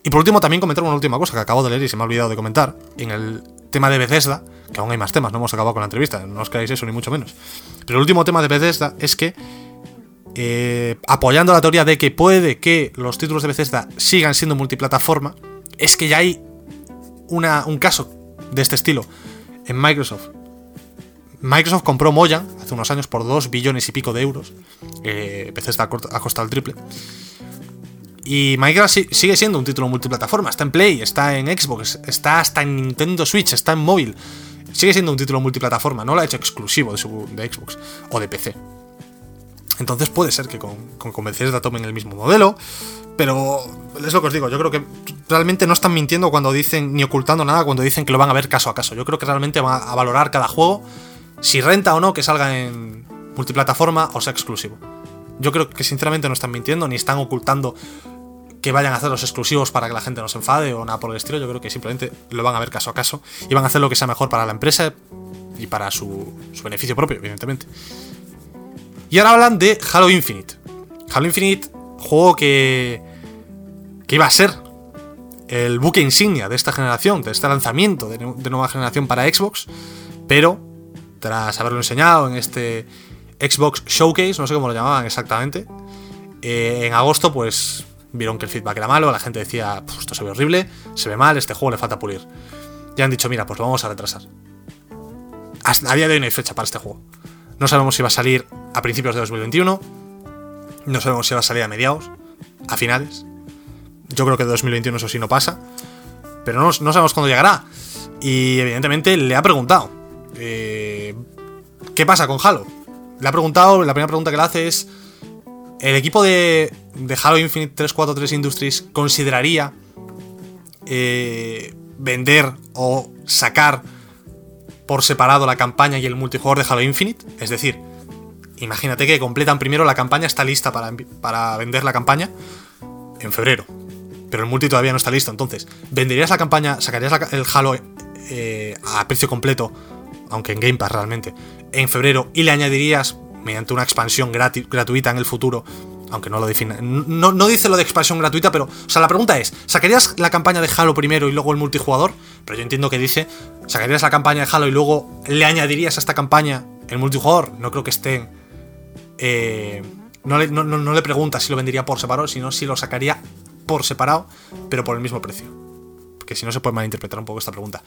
y por último, también comentar una última cosa que acabo de leer y se me ha olvidado de comentar. En el tema de Bethesda, que aún hay más temas, no hemos acabado con la entrevista, no os creáis eso ni mucho menos. Pero el último tema de Bethesda es que, eh, apoyando la teoría de que puede que los títulos de Bethesda sigan siendo multiplataforma, es que ya hay una, un caso de este estilo en Microsoft. Microsoft compró Moyan hace unos años por 2 billones y pico de euros. Eh, Bethesda ha costado el triple. Y Minecraft sigue siendo un título multiplataforma. Está en Play, está en Xbox, está hasta en Nintendo Switch, está en móvil. Sigue siendo un título multiplataforma, no lo ha hecho exclusivo de, Xbox o de PC. Entonces puede ser que con, con Bethesda tomen el mismo modelo, pero es lo que os digo, yo creo que realmente no están mintiendo cuando dicen, ni ocultando nada cuando dicen que lo van a ver caso a caso. Yo creo que realmente van a valorar cada juego, si renta o no que salga en, multiplataforma o sea exclusivo. Yo creo que sinceramente no están mintiendo ni están ocultando que vayan a hacer los exclusivos para que la gente no se enfade o nada por el estilo. Yo creo que simplemente lo van a ver caso a caso y van a hacer lo que sea mejor para la empresa y para su, beneficio propio, evidentemente. Y ahora hablan de Halo Infinite. Halo Infinite, juego que, que iba a ser el buque insignia de esta generación, de este lanzamiento de, de nueva generación para Xbox, pero tras haberlo enseñado en este Xbox Showcase, no sé cómo lo llamaban exactamente, eh, en agosto pues vieron que el feedback era malo, la gente decía, esto se ve horrible, se ve mal, este juego le falta pulir. Y han dicho, mira, pues lo vamos a retrasar. Hasta, a día de hoy no hay fecha para este juego. No sabemos si va a salir a principios de 2021, no sabemos si va a salir a mediados, a finales. Yo creo que de 2021 eso sí no pasa, pero no, no sabemos cuándo llegará. Y evidentemente le ha preguntado, eh, ¿qué pasa con Halo? Le ha preguntado, la primera pregunta que le hace es, ¿el equipo de, Halo Infinite 343 Industries consideraría eh, vender o sacar por separado la campaña y el multijugador de Halo Infinite? Es decir, imagínate que completan primero la campaña, está lista para, para vender la campaña en febrero, pero el multi todavía no está listo. Entonces, ¿venderías la campaña, sacarías la, el Halo eh, a precio completo, aunque en Game Pass realmente, en febrero y le añadirías mediante una expansión gratuita en el futuro? Aunque no lo define. No, no, dice lo de expansión gratuita, pero. O sea, la pregunta es: ¿sacarías la campaña de Halo primero y luego el multijugador? Pero yo entiendo que dice: ¿sacarías la campaña de Halo y luego le añadirías a esta campaña el multijugador? No creo que estén. Eh, no, le, no, no, le pregunta si lo vendería por separado, sino si lo sacaría por separado, pero por el mismo precio. Porque si no se puede malinterpretar un poco esta pregunta.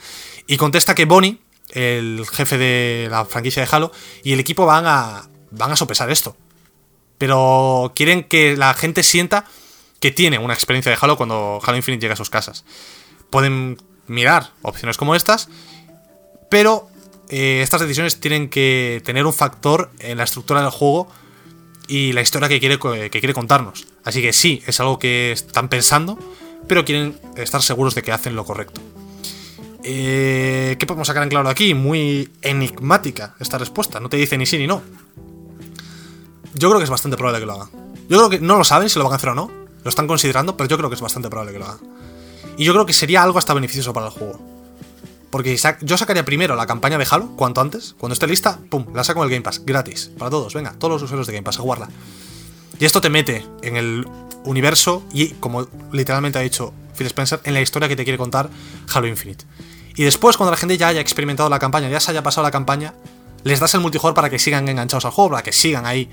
Y contesta que Bonnie, el jefe de la franquicia de Halo, y el equipo van a, van a sopesar esto. Pero quieren que la gente sienta que tiene una experiencia de Halo cuando Halo Infinite llega a sus casas. Pueden mirar opciones como estas, pero eh, estas decisiones tienen que tener un factor en la estructura del juego y la historia que quiere, que quiere contarnos. Así que sí, es algo que están pensando, pero quieren estar seguros de que hacen lo correcto. Eh, ¿Qué podemos sacar en claro aquí? Muy enigmática esta respuesta, no te dice ni sí ni no. Yo creo que es bastante probable que lo hagan. Yo creo que no lo saben si lo van a hacer o no, lo están considerando, pero yo creo que es bastante probable que lo hagan. Y yo creo que sería algo hasta beneficioso para el juego. Porque yo sacaría primero la campaña de Halo, cuanto antes, cuando esté lista, pum, la saco en el Game Pass, gratis, para todos, venga, todos los usuarios de Game Pass a jugarla. Y esto te mete en el universo y, como literalmente ha dicho Phil Spencer, en la historia que te quiere contar Halo Infinite. Y después, cuando la gente ya haya experimentado la campaña, ya se haya pasado la campaña, les das el multijugador para que sigan enganchados al juego, para que sigan ahí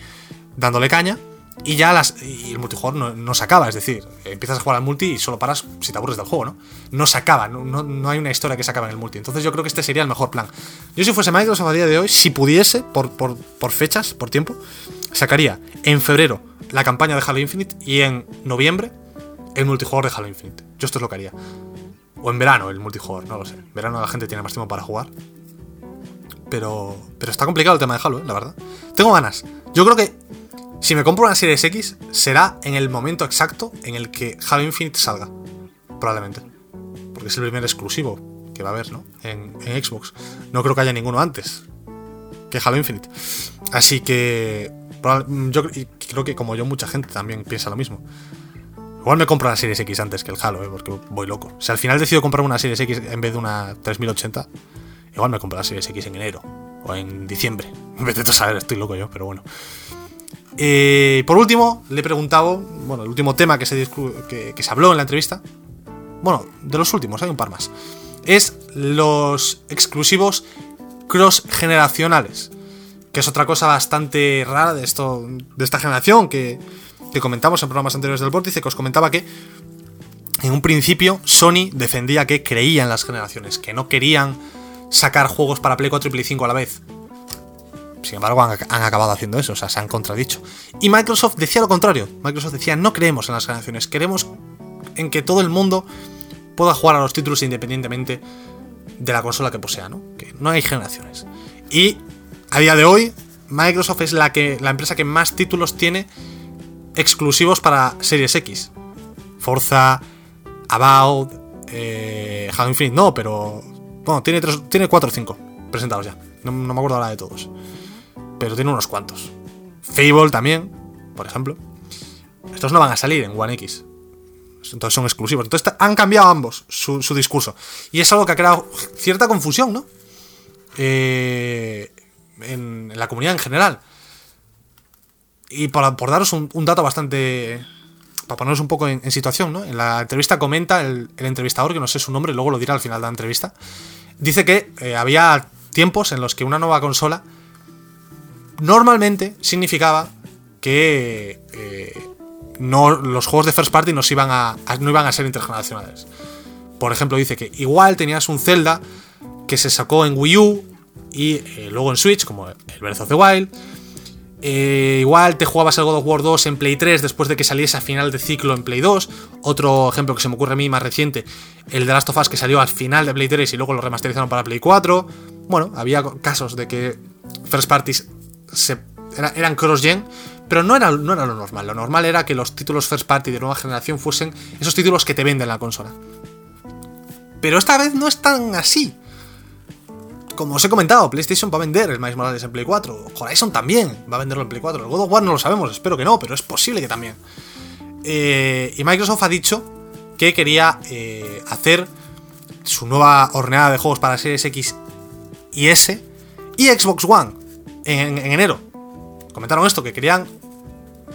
dándole caña. Y ya las, el multijugador no, se acaba, es decir, empiezas a jugar al multi y solo paras si te aburres del juego, ¿no? No se acaba, no, no, no, hay una historia que se acaba en el multi. Entonces yo creo que este sería el mejor plan. Yo si fuese Microsoft a día de hoy, si pudiese, por, por, por fechas, por tiempo, sacaría en febrero la campaña de Halo Infinite y en noviembre el multijugador de Halo Infinite. Yo esto es lo que haría. O en verano el multijugador, no lo sé. En verano la gente tiene más tiempo para jugar. Pero, pero está complicado el tema de Halo, ¿eh? la verdad. Tengo ganas. Yo creo que si me compro una Series X, será en el momento exacto en el que Halo Infinite salga. Probablemente. Porque es el primer exclusivo que va a haber, ¿no? En, Xbox. No creo que haya ninguno antes que Halo Infinite. Así que. Yo creo que como yo, mucha gente también piensa lo mismo. Igual me compro la Series X antes que el Halo, ¿eh? porque voy loco. Si al final decido comprar una Series X en vez de una 3080, igual me compro la X en enero o en diciembre. Vete a saber, estoy loco yo, pero bueno. Eh, por último, le he preguntado, bueno, el último tema que se, que, que se habló en la entrevista, bueno, de los últimos, hay un par más, es los exclusivos cross-generacionales, que es otra cosa bastante rara de, esto, de esta generación que, que comentamos en programas anteriores del Vórtice, que os comentaba que en un principio Sony defendía que creía en las generaciones, que no querían sacar juegos para Play 4 y Play 5 a la vez. Sin embargo, han, acabado haciendo eso, o sea, se han contradicho. Y Microsoft decía lo contrario. Microsoft decía, no creemos en las generaciones, queremos en que todo el mundo pueda jugar a los títulos independientemente de la consola que posea, ¿no? Que no hay generaciones. Y a día de hoy, Microsoft es la, que, la empresa que más títulos tiene exclusivos para Series X. Forza, About, eh, Halo Infinite no, pero... Bueno, tiene, tres, tiene 4 o 5 presentados ya. No, me acuerdo ahora de todos. pero tiene unos cuantos. Fable también, por ejemplo. Estos no van a salir en One X. Entonces son exclusivos. Entonces han cambiado ambos su, discurso. Y es algo que ha creado cierta confusión, ¿no? Eh, en, la comunidad en general. Y por, daros un, dato bastante. Para poneros un poco en, situación, ¿no? En la entrevista comenta el, entrevistador, que no sé su nombre, luego lo dirá al final de la entrevista. Dice que eh, había tiempos en los que una nueva consola normalmente significaba que eh, no, los juegos de first party no iban a, no iban a ser intergeneracionales. Por ejemplo, dice que igual tenías un Zelda que se sacó en Wii U y eh, luego en Switch, como el Breath of the Wild. Eh, igual te jugabas el God of War 2 en Play 3 después de que saliese a final de ciclo en Play 2. Otro ejemplo que se me ocurre a mí más reciente, el de Last of Us que salió al final de Play 3 y luego lo remasterizaron para Play 4. Bueno, había casos de que first parties eran cross-gen, pero no era, no era lo normal. Lo normal era que los títulos first party de nueva generación fuesen esos títulos que te venden la consola. Pero esta vez no es tan así. Como os he comentado, PlayStation va a vender el Miles Morales en Play 4. Horizon también va a venderlo en Play 4. El God of War no lo sabemos, espero que no, pero es posible que también. Eh, y Microsoft ha dicho que quería eh, hacer su nueva horneada de juegos para Series X y S y Xbox One en enero comentaron esto, que querían,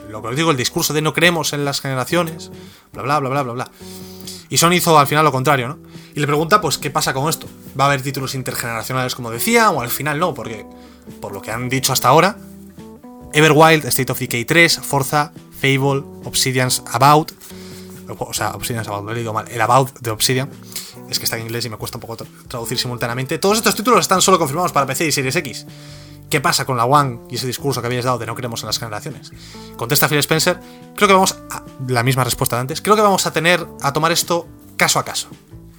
lo que os digo, el discurso de no creemos en las generaciones, bla, bla, bla, bla, bla, bla. Y Sony hizo al final lo contrario, ¿no? Le pregunta, pues, ¿qué pasa con esto? ¿Va a haber títulos intergeneracionales como decía? O al final no, porque, por lo que han dicho hasta ahora, Everwild, State of Decay 3, Forza, Fable, Obsidian's About, o sea, Obsidian's About, lo he leído mal, el About de Obsidian, es que está en inglés y me cuesta un poco traducir simultáneamente. Todos estos títulos están solo confirmados para PC y Series X. ¿Qué pasa con la One y ese discurso que habías dado de no queremos en las generaciones? Contesta Phil Spencer, creo que vamos a, la misma respuesta de antes, creo que vamos a tener a tomar esto caso a caso.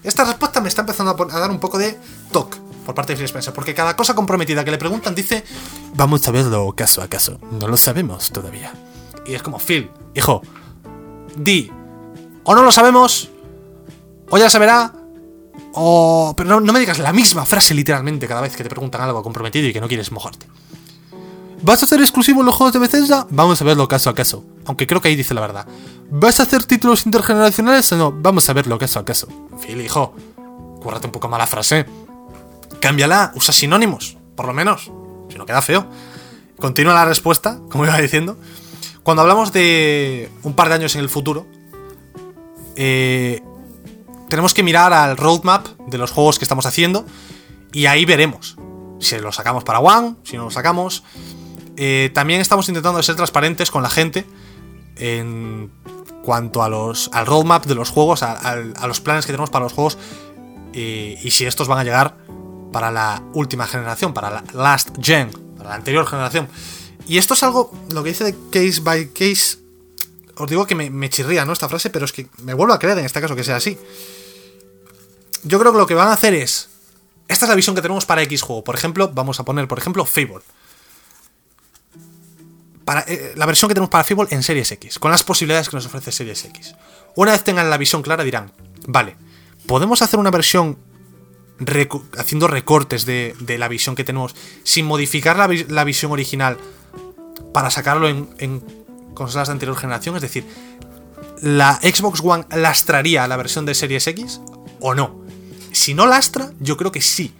Esta respuesta me está empezando a, dar un poco de toque por parte de Phil Spencer, porque cada cosa comprometida que le preguntan dice, vamos a verlo caso a caso, no lo sabemos todavía. Y es como, Phil, hijo, di, o no lo sabemos, o ya se verá, o... Pero no, me digas la misma frase literalmente cada vez que te preguntan algo comprometido y que no quieres mojarte. ¿Vas a hacer exclusivo los juegos de Bethesda? Vamos a verlo caso a caso. Aunque creo que ahí dice la verdad. ¿Vas a hacer títulos intergeneracionales o no? Vamos a verlo caso a caso. Phil, hijo, cúrrate un poco más la frase. Cámbiala, usa sinónimos, por lo menos. Si no queda feo. Continúa la respuesta, como iba diciendo. Cuando hablamos de un par de años en el futuro, eh, tenemos que mirar al roadmap de los juegos que estamos haciendo y ahí veremos si lo sacamos para One, si no lo sacamos. Eh, también estamos intentando ser transparentes con la gente en cuanto a los, al roadmap de los juegos, a, los planes que tenemos para los juegos y, si estos van a llegar para la última generación, para la last gen, para la anterior generación. Y esto es algo, lo que dice de case by case, os digo que me, me chirría, ¿no? Esta frase, pero es que me vuelvo a creer en este caso que sea así yo creo que lo que van a hacer es. Esta es la visión que tenemos para X juego. Por ejemplo, vamos a poner, por ejemplo, Fable. Para, eh, la versión que tenemos para Fable en Series X, con las posibilidades que nos ofrece Series X. Una vez tengan la visión clara, dirán: Vale, podemos hacer una versión haciendo recortes de, la visión que tenemos sin modificar la, visión original para sacarlo en, en consolas de anterior generación. Es decir, ¿la Xbox One lastraría la versión de Series X o no? Si no lastra, yo creo que sí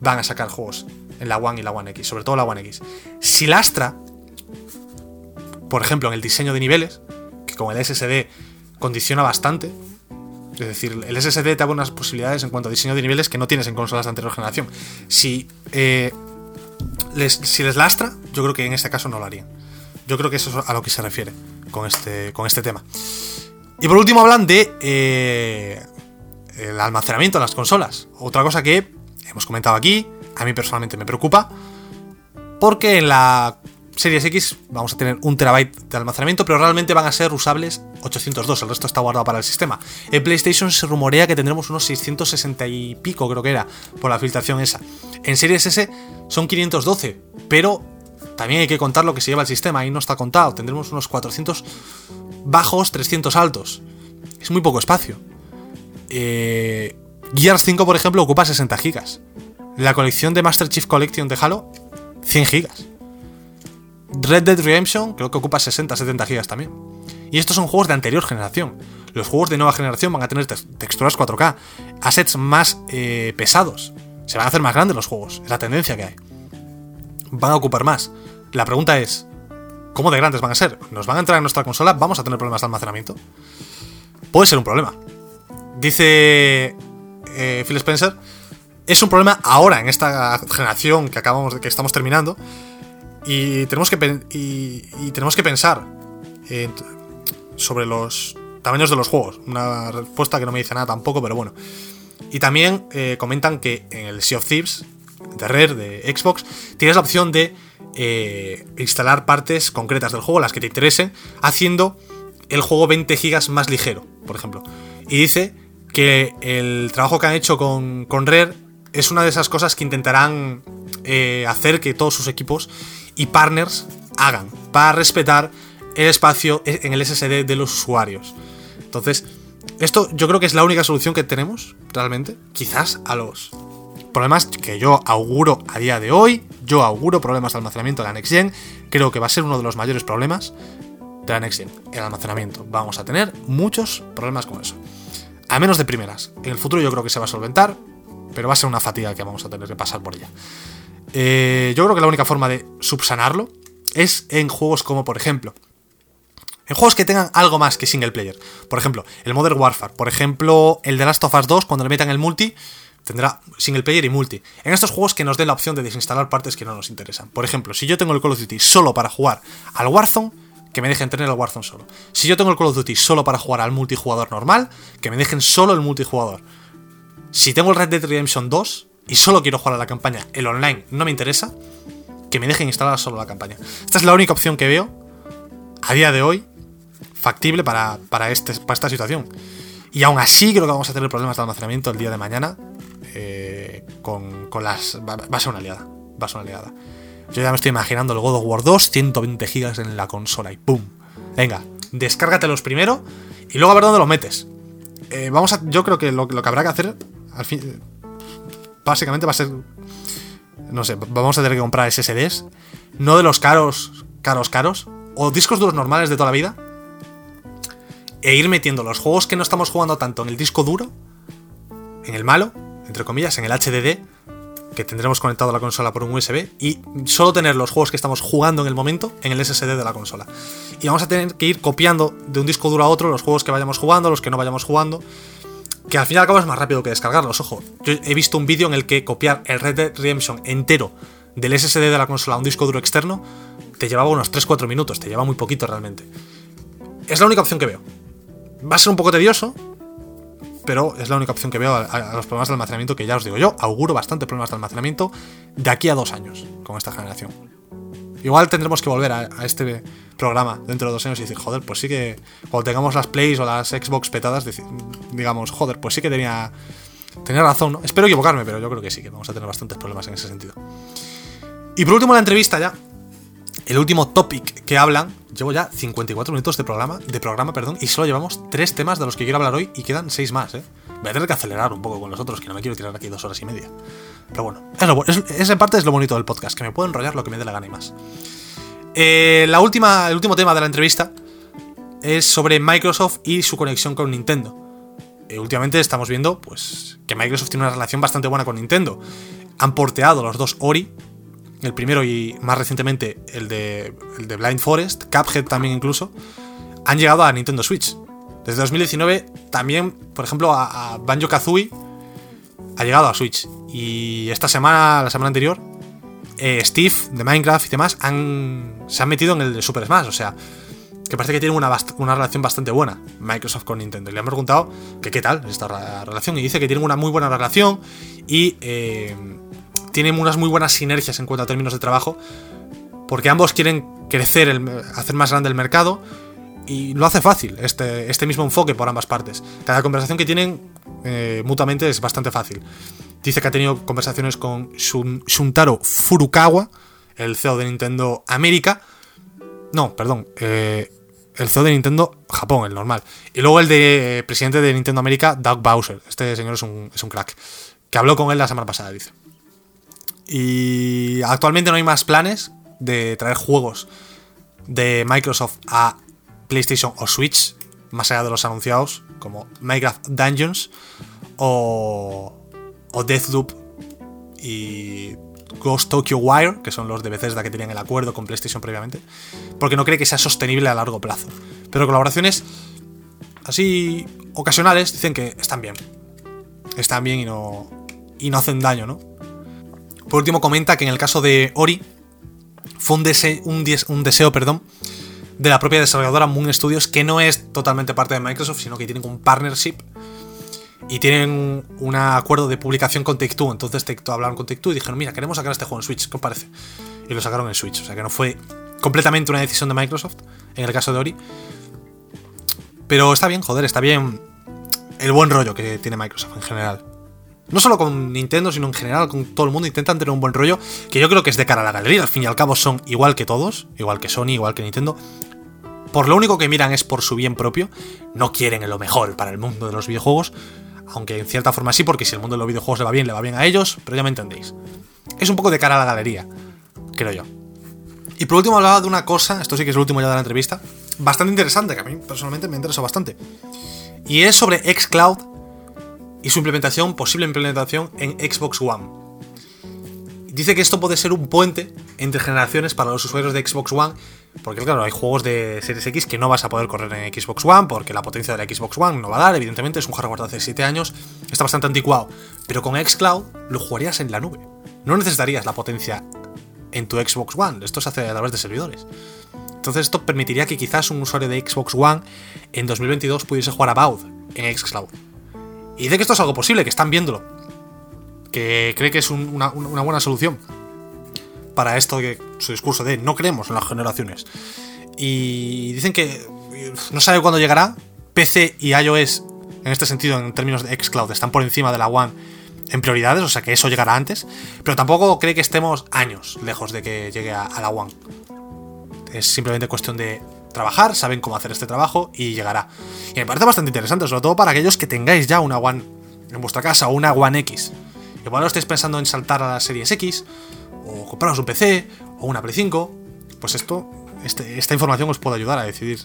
van a sacar juegos en la One y la One X, sobre todo la One X. Si lastra, por ejemplo, en el diseño de niveles, que con el SSD condiciona bastante, es decir, el SSD te da unas posibilidades en cuanto a diseño de niveles que no tienes en consolas de anterior generación. Si, eh, les, si les lastra, yo creo que en este caso no lo harían. Yo creo que eso es a lo que se refiere con este, con este tema. Y por último hablan de eh, el almacenamiento de las consolas. Otra cosa que hemos comentado aquí, a mí personalmente me preocupa, porque en la Series X vamos a tener un terabyte de almacenamiento, pero realmente van a ser usables 802, el resto está guardado para el sistema. En PlayStation se rumorea que tendremos unos 660 y pico, creo que era, por la filtración esa. En Series S son 512, pero también hay que contar lo que se lleva el sistema, ahí no está contado, tendremos unos 400 bajos, 300 altos. Es muy poco espacio. Eh, Gears 5, por ejemplo, ocupa 60 gigas. La colección de Master Chief Collection de Halo, 100 gigas. Red Dead Redemption creo que ocupa 60-70 gigas también. Y estos son juegos de anterior generación. Los juegos de nueva generación van a tener texturas 4K, assets más eh, pesados. Se van a hacer más grandes los juegos, es la tendencia que hay. Van a ocupar más. La pregunta es, ¿cómo de grandes van a ser? ¿Nos van a entrar en nuestra consola? ¿Vamos a tener problemas de almacenamiento? Puede ser un problema. Dice eh, Phil Spencer, es un problema ahora, en esta generación que acabamos de que estamos terminando, y tenemos que, y, tenemos que pensar sobre los tamaños de los juegos. Una respuesta que no me dice nada tampoco, pero bueno. Y también eh, comentan que en el Sea of Thieves de Rare, de Xbox, tienes la opción de eh, instalar partes concretas del juego, las que te interesen, haciendo el juego 20 GB más ligero, por ejemplo. Y dice que el trabajo que han hecho con, con Rare es una de esas cosas que intentarán eh, hacer que todos sus equipos y partners hagan para respetar el espacio en el SSD de los usuarios. Entonces, esto yo creo que es la única solución que tenemos realmente. Quizás a los problemas que yo auguro a día de hoy. Yo auguro problemas de almacenamiento de la Next Gen. Creo que va a ser uno de los mayores problemas de la Next Gen, el almacenamiento. Vamos a tener muchos problemas con eso. A menos de primeras. En el futuro yo creo que se va a solventar, pero va a ser una fatiga que vamos a tener que pasar por ella. Eh, yo creo que la única forma de subsanarlo es en juegos como, por ejemplo, en juegos que tengan algo más que single player. Por ejemplo, el Modern Warfare. Por ejemplo, el The Last of Us 2, cuando le metan el multi, tendrá single player y multi. En estos juegos que nos den la opción de desinstalar partes que no nos interesan. Por ejemplo, si yo tengo el Call of Duty solo para jugar al Warzone, que me dejen tener el Warzone solo. Si yo tengo el Call of Duty solo para jugar al multijugador normal, que me dejen solo el multijugador. Si tengo el Red Dead Redemption 2, y solo quiero jugar a la campaña, el online no me interesa, que me dejen instalar solo la campaña. Esta es la única opción que veo a día de hoy factible para, para, este, para esta situación. Y aún así creo que vamos a tener problemas de almacenamiento el día de mañana eh, con, con, las... Va, a ser una liada. Va a ser una liada. Yo ya me estoy imaginando el God of War 2, 120 gigas en la consola y ¡pum! Venga, descárgatelos primero y luego a ver dónde los metes. Eh, vamos a, yo creo que lo, lo que habrá que hacer al fin, básicamente va a ser. No sé, vamos a tener que comprar SSDs. No de los caros, caros, caros. O discos duros normales de toda la vida. E ir metiendo los juegos que no estamos jugando tanto en el disco duro. En el malo, entre comillas, en el HDD. Que tendremos conectado a la consola por un USB. Y solo tener los juegos que estamos jugando en el momento en el SSD de la consola. Y vamos a tener que ir copiando de un disco duro a otro los juegos que vayamos jugando, los que no vayamos jugando que al fin y al cabo es más rápido que descargarlos, ojo. Yo he visto un vídeo en el que copiar el Red Dead Redemption entero del SSD de la consola a un disco duro externo te llevaba unos 3-4 minutos, te lleva muy poquito realmente. Es la única opción que veo. Va a ser un poco tedioso, pero es la única opción que veo a, los problemas de almacenamiento que ya os digo yo. Auguro bastante problemas de almacenamiento de aquí a dos años con esta generación. Igual tendremos que volver a, este programa dentro de dos años y decir, joder, pues sí que cuando tengamos las Plays o las Xbox petadas, digamos, joder, pues sí que tenía, tenía razón. Espero equivocarme, pero yo creo que sí, que vamos a tener bastantes problemas en ese sentido. Y por último, la entrevista ya. El último topic que hablan, llevo ya 54 minutos de programa, de programa, perdón, y solo llevamos tres temas de los que quiero hablar hoy y quedan seis más, ¿eh? Voy a tener que acelerar un poco con los otros, que no me quiero tirar aquí dos horas y media. Pero bueno, esa parte es lo bonito del podcast, que me puedo enrollar lo que me dé la gana y más. Eh, la última, el último tema de la entrevista es sobre Microsoft y su conexión con Nintendo. Eh, últimamente estamos viendo pues, que Microsoft tiene una relación bastante buena con Nintendo. Han porteado los dos Ori, el primero y más recientemente el de, el de Blind Forest, Cuphead también incluso, han llegado a Nintendo Switch. Desde 2019 también, por ejemplo, a, Banjo Kazooie ha llegado a Switch. Y esta semana, la semana anterior, eh, Steve de Minecraft y demás han, se han metido en el de Super Smash. O sea, que parece que tienen una, una relación bastante buena Microsoft con Nintendo. Le han preguntado que qué tal esta relación y dice que tienen una muy buena relación y eh, tienen unas muy buenas sinergias en cuanto a términos de trabajo porque ambos quieren crecer, hacer más grande el mercado y lo hace fácil, este, este mismo enfoque por ambas partes. Cada conversación que tienen eh, mutuamente es bastante fácil. Dice que ha tenido conversaciones con Shuntaro Furukawa, el CEO de Nintendo América. No, perdón, eh, el CEO de Nintendo Japón, el normal. Y luego el de presidente de Nintendo América, Doug Bowser. Este señor es un, es un crack. Que habló con él la semana pasada, dice. Y actualmente no hay más planes de traer juegos de Microsoft a PlayStation o Switch, más allá de los anunciados, como Minecraft Dungeons o, o Deathloop y Ghost Tokyo Wire, que son los de Bethesda que tenían el acuerdo con PlayStation previamente, porque no cree que sea sostenible a largo plazo. Pero colaboraciones así ocasionales dicen que están bien. Están bien y no, y no hacen daño, ¿no? Por último comenta que en el caso de Ori fue un, un deseo perdón, de la propia desarrolladora Moon Studios, que no es totalmente parte de Microsoft, sino que tienen un partnership y tienen un acuerdo de publicación con Take-Two. Entonces Take-Two hablaron con Take-Two y dijeron, mira, queremos sacar este juego en Switch, ¿qué os parece? Y lo sacaron en Switch, o sea que no fue completamente una decisión de Microsoft, en el caso de Ori. Pero está bien, joder, está bien el buen rollo que tiene Microsoft en general. No solo con Nintendo, sino en general con todo el mundo intentan tener un buen rollo, que yo creo que es de cara a la galería. Al fin y al cabo son igual que todos, igual que Sony, igual que Nintendo. Por lo único que miran es por su bien propio. No quieren lo mejor para el mundo de los videojuegos. Aunque en cierta forma sí, porque si el mundo de los videojuegos le va bien, le va bien a ellos, pero ya me entendéis. Es un poco de cara a la galería, creo yo. Y por último hablaba de una cosa, esto sí que es el último ya de la entrevista, bastante interesante, que a mí personalmente me interesa bastante. Y es sobre xCloud y su implementación, posible implementación en Xbox One. Dice que esto puede ser un puente entre generaciones para los usuarios de Xbox One, porque claro, hay juegos de Series X que no vas a poder correr en Xbox One, porque la potencia de la Xbox One no va a dar, evidentemente es un hardware de hace 7 años, está bastante anticuado, pero con xCloud lo jugarías en la nube. No necesitarías la potencia en tu Xbox One, esto se hace a través de servidores. Entonces esto permitiría que quizás un usuario de Xbox One en 2022 pudiese jugar a Baud en Xcloud. Y dice que esto es algo posible, que están viéndolo. Que cree que es una, buena solución para esto que su discurso de no creemos en las generaciones. Y dicen que no sabe cuándo llegará. PC y iOS, en este sentido, en términos de Xcloud, están por encima de la One en prioridades, o sea que eso llegará antes. Pero tampoco cree que estemos años lejos de que llegue a la One. Es simplemente cuestión de trabajar, saben cómo hacer este trabajo y llegará. Y me parece bastante interesante, sobre todo para aquellos que tengáis ya una One en vuestra casa o una One X. Igual no estáis pensando en saltar a las series X, o compraros un PC, o una Play 5. Pues esto, este, esta información os puede ayudar a decidir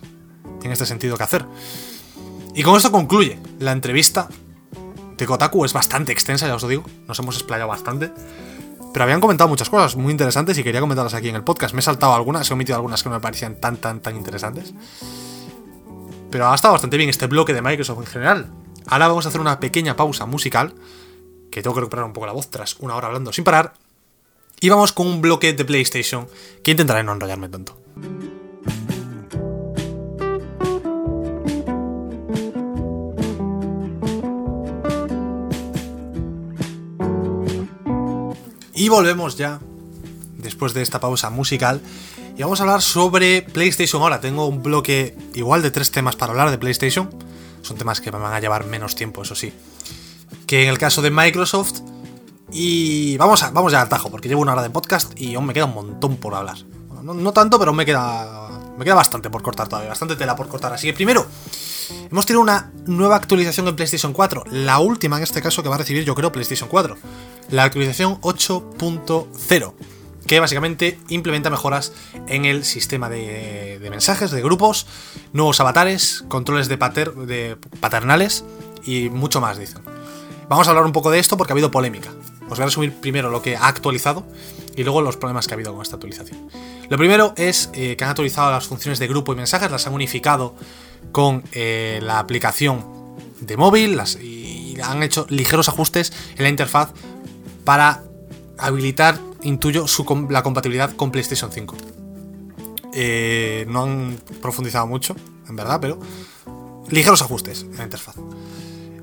en este sentido qué hacer. Y con esto concluye la entrevista de Kotaku. Es bastante extensa, ya os lo digo. Nos hemos explayado bastante. Pero habían comentado muchas cosas muy interesantes y quería comentarlas aquí en el podcast. Me he saltado algunas, he omitido algunas que no me parecían tan, tan, tan interesantes. Pero ha estado bastante bien este bloque de Microsoft en general. Ahora vamos a hacer una pequeña pausa musical, que tengo que recuperar un poco la voz tras una hora hablando sin parar. Y vamos con un bloque de PlayStation que intentaré no enrollarme tanto. Y volvemos ya, después de esta pausa musical, y vamos a hablar sobre PlayStation ahora. Tengo un bloque igual de tres temas para hablar de PlayStation. Son temas que me van a llevar menos tiempo, eso sí. Que en el caso de Microsoft. Y vamos, a, vamos ya al tajo, porque llevo una hora de podcast y aún me queda un montón por hablar. no, tanto, pero me queda, me queda bastante por cortar todavía, bastante tela por cortar. Así que primero, hemos tenido una nueva actualización en PlayStation 4. La última en este caso que va a recibir, yo creo, PlayStation 4 la actualización 8.0, que básicamente implementa mejoras en el sistema de, mensajes, de grupos, nuevos avatares, controles de, paternales y mucho más, dicen. Vamos a hablar un poco de esto porque ha habido polémica. Os voy a resumir primero lo que ha actualizado y luego los problemas que ha habido con esta actualización. Lo primero es eh, que han actualizado las funciones de grupo y mensajes, las han unificado con eh, la aplicación de móvil y han hecho ligeros ajustes en la interfaz para habilitar, intuyo, la compatibilidad con PlayStation 5. Eh, no han profundizado mucho, en verdad, pero ligeros ajustes en la interfaz.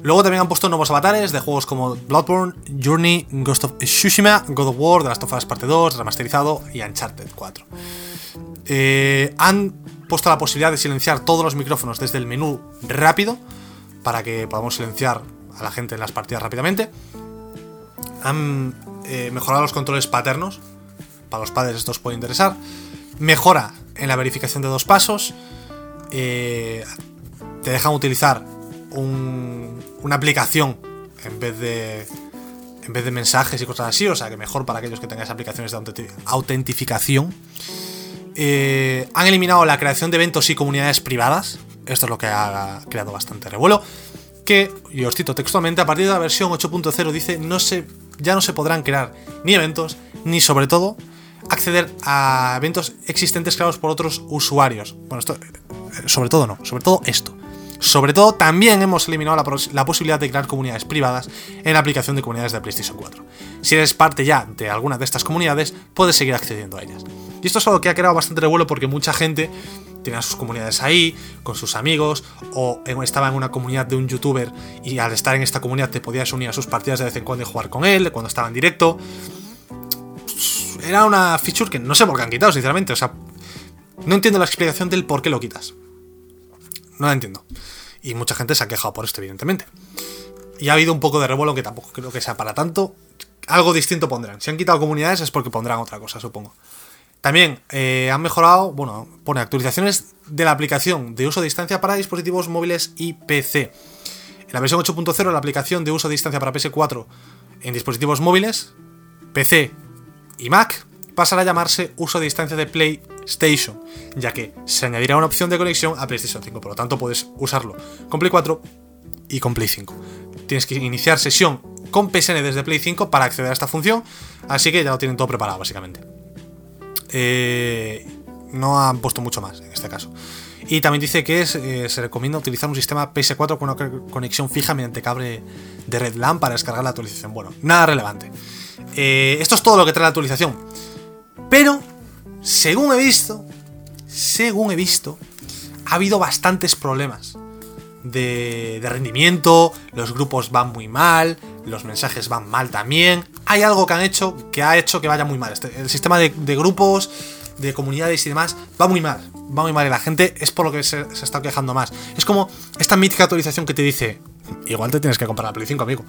Luego también han puesto nuevos avatares de juegos como Bloodborne, Journey, Ghost of Tsushima, God of War, The Last of Us Parte 2, remasterizado y Uncharted 4. Eh, han puesto la posibilidad de silenciar todos los micrófonos desde el menú rápido para que podamos silenciar a la gente en las partidas rápidamente han eh, mejorado los controles paternos. Para los padres esto os puede interesar. Mejora en la verificación de dos pasos. Eh, te dejan utilizar una aplicación en vez de en vez de mensajes y cosas así, o sea que mejor para aquellos que tengáis aplicaciones de autentificación. Eh, han eliminado la creación de eventos y comunidades privadas. Esto es lo que ha creado bastante revuelo. Que, y os cito textualmente, a partir de la versión 8.0 dice, no se, ya no se podrán crear ni eventos, ni sobre todo acceder a eventos existentes creados por otros usuarios. Bueno, esto, eh, sobre todo no, sobre todo esto. Sobre todo, también hemos eliminado la, posibilidad de crear comunidades privadas en la aplicación de comunidades de PlayStation 4. Si eres parte ya de alguna de estas comunidades, puedes seguir accediendo a ellas. Y esto es algo que ha creado bastante revuelo porque mucha gente tenía sus comunidades ahí, con sus amigos, o estaba en una comunidad de un youtuber y al estar en esta comunidad te podías unir a sus partidas de vez en cuando y jugar con él, cuando estaba en directo. Era una feature que no sé por qué han quitado, sinceramente. O sea, no entiendo la explicación del por qué lo quitas. No la entiendo. Y mucha gente se ha quejado por esto, evidentemente. Y ha habido un poco de revuelo que tampoco creo que sea para tanto. Algo distinto pondrán. Si han quitado comunidades es porque pondrán otra cosa, supongo. También eh, han mejorado, bueno, pone actualizaciones de la aplicación de uso a distancia para dispositivos móviles y PC. En la versión 8.0 la aplicación de uso a distancia para PS4 en dispositivos móviles, PC y Mac pasará a llamarse uso a distancia de PlayStation, ya que se añadirá una opción de conexión a PlayStation 5, por lo tanto puedes usarlo con Play 4 y con Play 5. Tienes que iniciar sesión con PSN desde Play 5 para acceder a esta función, así que ya lo tienen todo preparado básicamente. Eh, no han puesto mucho más en este caso. Y también dice que eh, se recomienda utilizar un sistema PS4 con una conexión fija mediante cable de Red LAN para descargar la actualización. Bueno, nada relevante. Eh, esto es todo lo que trae la actualización. Pero, según he visto, según he visto, ha habido bastantes problemas de, rendimiento, los grupos van muy mal, los mensajes van mal también. Hay algo que han hecho que ha hecho que vaya muy mal. Este, el sistema de, grupos, de comunidades y demás va muy mal. Va muy mal y la gente es por lo que se, se está quejando más. Es como esta mítica actualización que te dice, igual te tienes que comprar la Play 5, amigo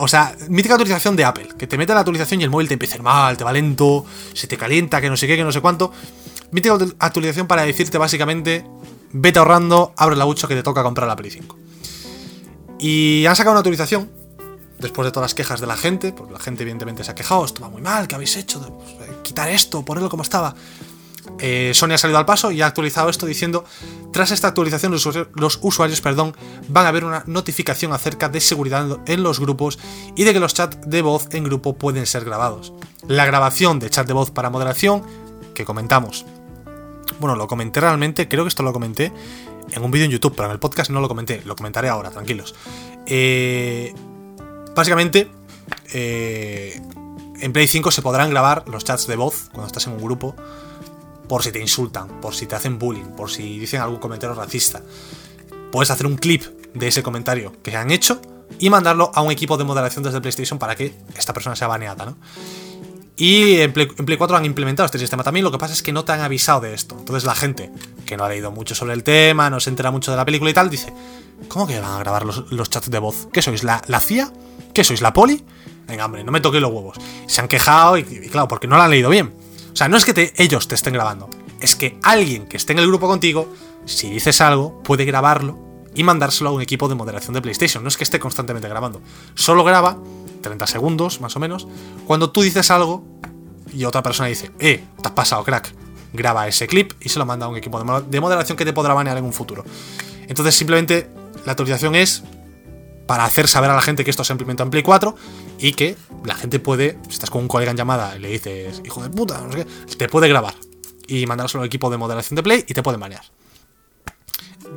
o sea, mítica actualización de Apple, que te mete la actualización y el móvil te empieza a ir mal, te va lento, se te calienta, que no sé qué, que no sé cuánto. Mítica actualización para decirte básicamente, vete ahorrando, abre la bucha que te toca comprar la Play 5. Y han sacado una actualización, después de todas las quejas de la gente, porque la gente evidentemente se ha quejado, esto va muy mal, ¿qué habéis hecho? Pues, eh, quitar esto, ponerlo como estaba. Eh, Sony ha salido al paso y ha actualizado esto diciendo, tras esta actualización los usuarios, perdón, van a ver una notificación acerca de seguridad en los grupos y de que los chats de voz en grupo pueden ser grabados. La grabación de chat de voz para moderación que comentamos. Bueno, lo comenté realmente, creo que esto lo comenté en un vídeo en YouTube, pero en el podcast no lo comenté, lo comentaré ahora, tranquilos. Eh, básicamente, eh, en Play 5 se podrán grabar los chats de voz cuando estás en un grupo por si te insultan, por si te hacen bullying, por si dicen algún comentario racista. Puedes hacer un clip de ese comentario que han hecho y mandarlo a un equipo de moderación desde PlayStation para que esta persona sea baneada, ¿no? Y en Play, 4 han implementado este sistema también, lo que pasa es que no te han avisado de esto. Entonces la gente que no ha leído mucho sobre el tema, no se entera mucho de la película y tal, dice, ¿cómo que van a grabar los, chats de voz? ¿Qué sois? ¿La, ¿La CIA? ¿Qué sois? ¿La poli? Venga, hombre, no me toqué los huevos. Se han quejado y, y claro, porque no lo han leído bien. O sea, no es que ellos te estén grabando, es que alguien que esté en el grupo contigo, si dices algo, puede grabarlo y mandárselo a un equipo de moderación de PlayStation. No es que esté constantemente grabando, solo graba 30 segundos más o menos. Cuando tú dices algo y otra persona dice, eh, te has pasado, crack, graba ese clip y se lo manda a un equipo de moderación que te podrá banear en un futuro. Entonces simplemente la autorización es para hacer saber a la gente que esto se implementa en Play 4 y que la gente puede, si estás con un colega en llamada y le dices, hijo de puta, no sé qué, te puede grabar y mandárselo al equipo de moderación de Play y te pueden banear.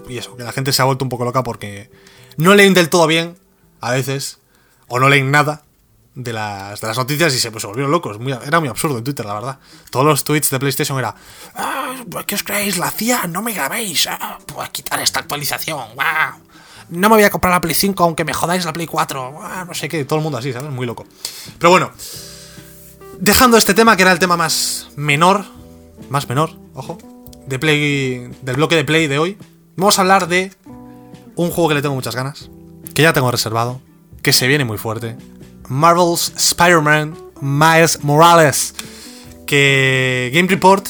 Y eso, que la gente se ha vuelto un poco loca porque no leen del todo bien, a veces, o no leen nada de las, de las noticias y se, pues, volvieron locos. era muy absurdo en Twitter, la verdad. Todos los tweets de PlayStation era, ah, ¿qué os creéis? La CIA, no me grabéis, ah, pues quitar esta actualización, wow no me voy a comprar la Play 5 aunque me jodáis la Play 4. Ah, no sé qué, todo el mundo así, ¿sabes? Muy loco. Pero bueno, dejando este tema que era el tema más menor, más menor, ojo, de Play, del bloque de Play de hoy, vamos a hablar de un juego que le tengo muchas ganas, que ya tengo reservado, que se viene muy fuerte. Marvel's Spider-Man Miles Morales, que Game Report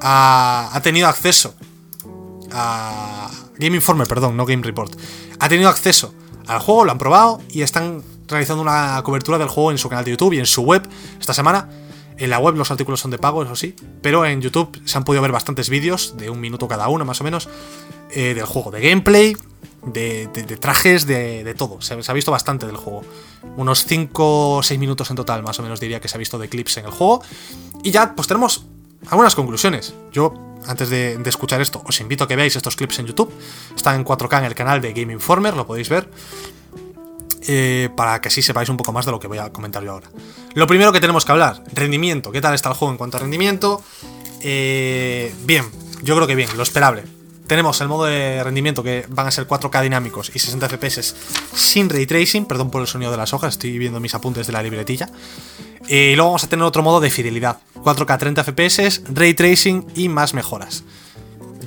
ha, ha tenido acceso a Game Informer, perdón, no Game Report ha tenido acceso al juego, lo han probado y están realizando una cobertura del juego en su canal de YouTube y en su web esta semana. En la web los artículos son de pago, eso sí, pero en YouTube se han podido ver bastantes vídeos de un minuto cada uno, más o menos, eh, del juego, de gameplay, de, trajes, de, todo. Se, ha visto bastante del juego. Unos 5 o 6 minutos en total, más o menos diría que se ha visto de clips en el juego. Y ya, pues tenemos algunas conclusiones. Yo, antes de, escuchar esto, os invito a que veáis estos clips en YouTube. Están en 4K en el canal de Game Informer, lo podéis ver. Eh, para que así sepáis un poco más de lo que voy a comentar yo ahora. Lo primero que tenemos que hablar, rendimiento. ¿Qué tal está el juego en cuanto a rendimiento? Eh, bien, yo creo que bien, lo esperable. Tenemos el modo de rendimiento que van a ser 4K dinámicos y 60 FPS sin ray tracing, perdón por el sonido de las hojas, estoy viendo mis apuntes de la libretilla. Y luego vamos a tener otro modo de fidelidad, 4K 30 FPS, ray tracing y más mejoras.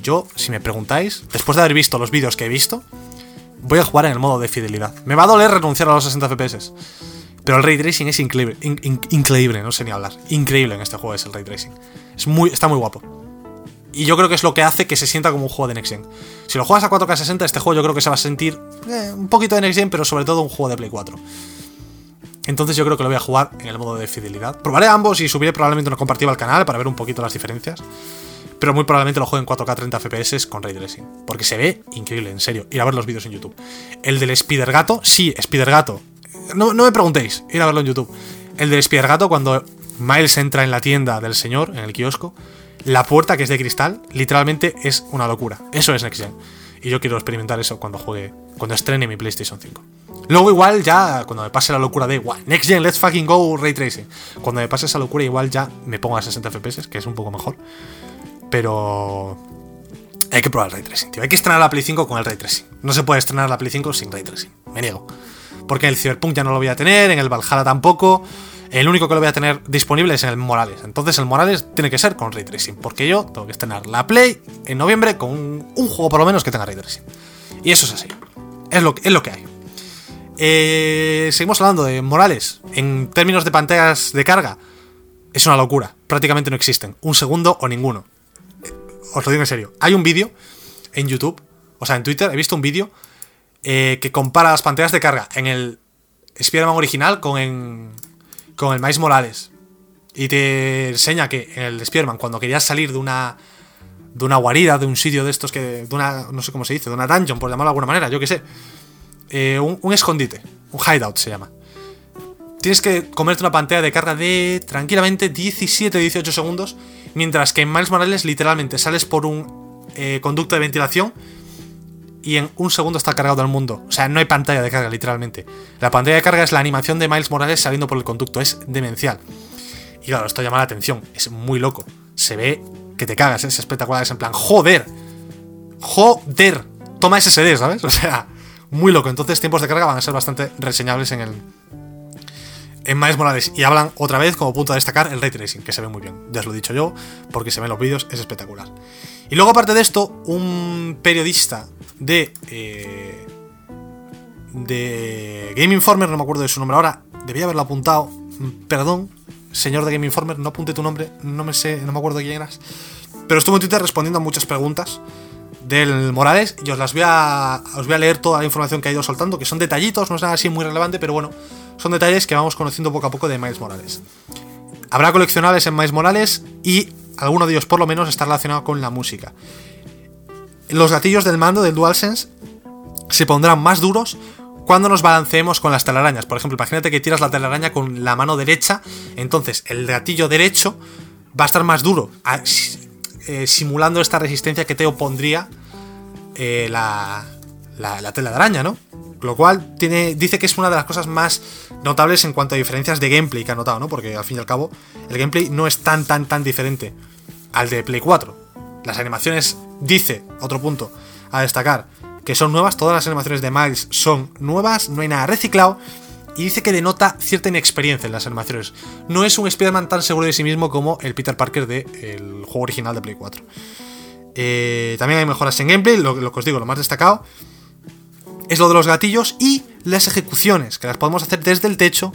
Yo, si me preguntáis, después de haber visto los vídeos que he visto, voy a jugar en el modo de fidelidad. Me va a doler renunciar a los 60 FPS. Pero el ray tracing es increíble, increíble, no sé ni hablar. Increíble en este juego es el ray tracing. Está muy guapo. Y yo creo que es lo que hace que se sienta como un juego de Next Gen. Si lo juegas a 4K60, este juego yo creo que se va a sentir eh, un poquito de Next Gen, pero sobre todo un juego de Play 4. Entonces yo creo que lo voy a jugar en el modo de fidelidad. Probaré ambos y subiré probablemente una compartida al canal para ver un poquito las diferencias pero muy probablemente lo juegue en 4K 30 FPS con ray tracing, porque se ve increíble, en serio. Ir a ver los vídeos en YouTube. El del Spider Gato, sí, Spider Gato. No, no me preguntéis, ir a verlo en YouTube. El del Spider Gato, cuando Miles entra en la tienda del señor, en el kiosco, la puerta que es de cristal, literalmente es una locura. Eso es Next Gen. Y yo quiero experimentar eso cuando juegue, cuando estrene mi PlayStation 5. Luego igual ya, cuando me pase la locura de, Next Gen, let's fucking go, Ray Tracing. Cuando me pase esa locura igual ya me pongo a 60 FPS, que es un poco mejor. Pero hay que probar el ray tracing, tío. Hay que estrenar la Play 5 con el ray tracing. No se puede estrenar la Play 5 sin ray tracing. Me niego. Porque en el Cyberpunk ya no lo voy a tener, en el Valhalla tampoco. El único que lo voy a tener disponible es el Morales. Entonces el Morales tiene que ser con ray tracing. Porque yo tengo que estrenar la Play en noviembre con un, juego por lo menos que tenga ray tracing. Y eso es así. Es lo, es lo que hay. Eh, seguimos hablando de Morales. En términos de pantallas de carga, es una locura. Prácticamente no existen. Un segundo o ninguno os lo digo en serio. Hay un vídeo en YouTube, o sea, en Twitter, he visto un vídeo eh, que compara las pantallas de carga en el Spider-Man original con, en, con el Miles Morales. Y te enseña que en el Spider-Man, cuando querías salir de una, de una guarida, de un sitio de estos que. de una. no sé cómo se dice, de una dungeon, por llamarlo de alguna manera, yo qué sé. Eh, un, un escondite, un hideout se llama tienes que comerte una pantalla de carga de tranquilamente 17-18 segundos Mientras que en Miles Morales literalmente sales por un eh, conducto de ventilación y en un segundo está cargado el mundo. O sea, no hay pantalla de carga, literalmente. La pantalla de carga es la animación de Miles Morales saliendo por el conducto. Es demencial. Y claro, esto llama la atención. Es muy loco. Se ve que te cagas, es espectacular. Es en plan, joder. Joder. Toma SSD, ¿sabes? O sea, muy loco. Entonces, tiempos de carga van a ser bastante reseñables en el, en Miles Morales y hablan otra vez como punto a destacar el ray tracing, que se ve muy bien. Ya os lo he dicho yo, porque se ven los vídeos, es espectacular. Y luego, aparte de esto, un periodista de. Eh, de Game Informer, no me acuerdo de su nombre ahora, debía haberlo apuntado. Perdón, señor de Game Informer, no apunte tu nombre, no me sé, no me acuerdo quién eras. Pero estuvo en Twitter respondiendo a muchas preguntas del Morales y os las voy a, os voy a leer toda la información que ha ido soltando, que son detallitos, no es nada así muy relevante, pero bueno, son detalles que vamos conociendo poco a poco de Miles Morales. Habrá coleccionables en Miles Morales y alguno de ellos por lo menos está relacionado con la música. Los gatillos del mando del DualSense se pondrán más duros cuando nos balanceemos con las telarañas. Por ejemplo, imagínate que tiras la telaraña con la mano derecha, entonces el gatillo derecho va a estar más duro, eh, simulando esta resistencia que te opondría eh, la, la, la tela de araña, ¿no? Lo cual tiene, dice que es una de las cosas más notables en cuanto a diferencias de gameplay que ha notado, ¿no? Porque al fin y al cabo, el gameplay no es tan, tan, tan diferente al de Play 4. Las animaciones, dice, otro punto a destacar, que son nuevas, todas las animaciones de Miles son nuevas, no hay nada reciclado, y dice que denota cierta inexperiencia en las animaciones. No es un Spider-Man tan seguro de sí mismo como el Peter Parker del juego original de Play 4. Eh, también hay mejoras en gameplay, lo que os digo, lo más destacado es lo de los gatillos y las ejecuciones, que las podemos hacer desde el techo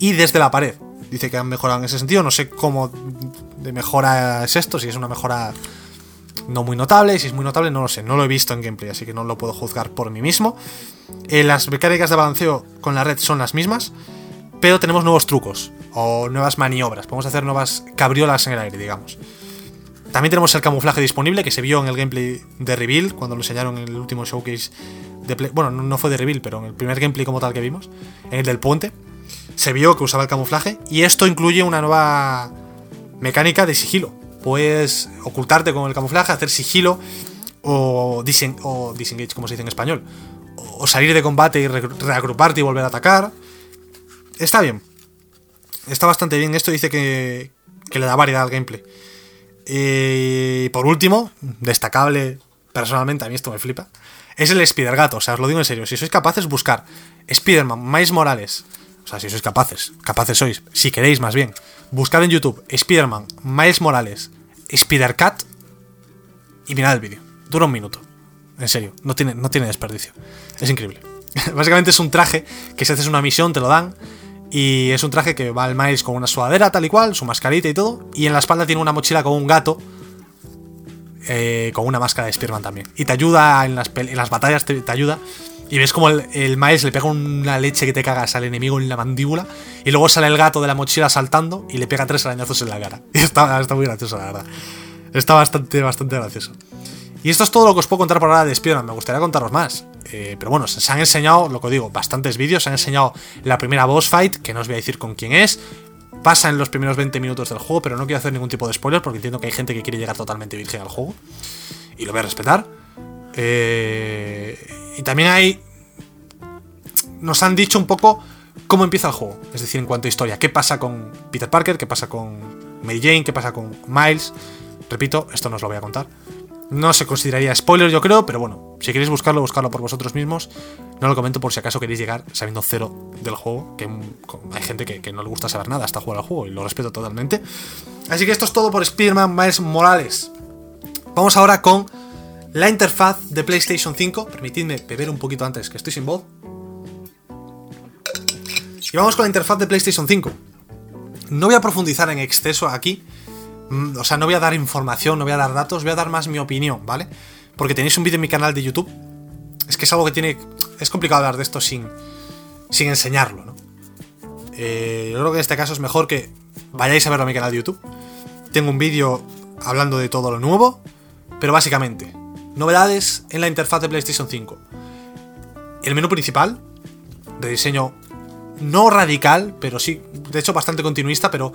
y desde la pared. Dice que han mejorado en ese sentido, no sé cómo de mejora es esto, si es una mejora no muy notable. Si es muy notable, no lo sé, no lo he visto en gameplay, así que no lo puedo juzgar por mí mismo. Eh, las mecánicas de balanceo con la red son las mismas, pero tenemos nuevos trucos o nuevas maniobras. Podemos hacer nuevas cabriolas en el aire, digamos. También tenemos el camuflaje disponible que se vio en el gameplay de Reveal, cuando lo enseñaron en el último showcase de Play. Bueno, no fue de Reveal, pero en el primer gameplay como tal que vimos, en el del puente, se vio que usaba el camuflaje. Y esto incluye una nueva mecánica de sigilo. Puedes ocultarte con el camuflaje, hacer sigilo o, o disengage, como se dice en español. O salir de combate y reagruparte y volver a atacar. Está bien. Está bastante bien. Esto dice que, que le da variedad al gameplay. Y por último, destacable, personalmente, a mí esto me flipa, es el Spider Gato. O sea, os lo digo en serio. Si sois capaces, buscar Spider-Man, Miles Morales. O sea, si sois capaces, capaces sois, si queréis más bien, buscar en YouTube Spider-Man, Miles Morales, Spider-Cat y mirad el vídeo. Dura un minuto. En serio, no tiene, no tiene desperdicio. Es increíble. Básicamente es un traje que si haces una misión te lo dan y es un traje que va al Miles con una sudadera tal y cual, su mascarita y todo. Y en la espalda tiene una mochila con un gato. Eh, con una máscara de Spearman también. Y te ayuda en las, en las batallas, te, ayuda. Y ves como el, el le pega una leche que te cagas al enemigo en la mandíbula. Y luego sale el gato de la mochila saltando y le pega tres arañazos en la cara. Y está, está muy gracioso, la verdad. Está bastante, bastante gracioso. Y esto es todo lo que os puedo contar por ahora de Spider-Man. Me gustaría contaros más. Eh, pero bueno, se han enseñado, lo que digo, bastantes vídeos. Se han enseñado la primera boss fight, que no os voy a decir con quién es. Pasa en los primeros 20 minutos del juego, pero no quiero hacer ningún tipo de spoiler porque entiendo que hay gente que quiere llegar totalmente virgen al juego. Y lo voy a respetar. Eh, y también hay. Nos han dicho un poco cómo empieza el juego. Es decir, en cuanto a historia. ¿Qué pasa con Peter Parker? ¿Qué pasa con Mary Jane? ¿Qué pasa con Miles? Repito, esto no os lo voy a contar. No se consideraría spoiler, yo creo, pero bueno, si queréis buscarlo, buscarlo por vosotros mismos. No lo comento por si acaso queréis llegar sabiendo cero del juego, que hay gente que, no le gusta saber nada hasta jugar al juego y lo respeto totalmente. Así que esto es todo por Spider-Man Miles Morales. Vamos ahora con la interfaz de PlayStation 5. Permitidme beber un poquito antes, que estoy sin voz. Y vamos con la interfaz de PlayStation 5. No voy a profundizar en exceso aquí, Mm, o sea, no voy a dar información, no voy a dar datos, voy a dar más mi opinión, ¿vale? Porque tenéis un vídeo en mi canal de YouTube. Es que es algo que tiene. Es complicado hablar de esto sin, sin enseñarlo, ¿no? Eh, yo creo que en este caso es mejor que vayáis a verlo a mi canal de YouTube. Tengo un vídeo hablando de todo lo nuevo, pero básicamente, novedades en la interfaz de PlayStation 5. El menú principal, de diseño no radical, pero sí, de hecho bastante continuista, pero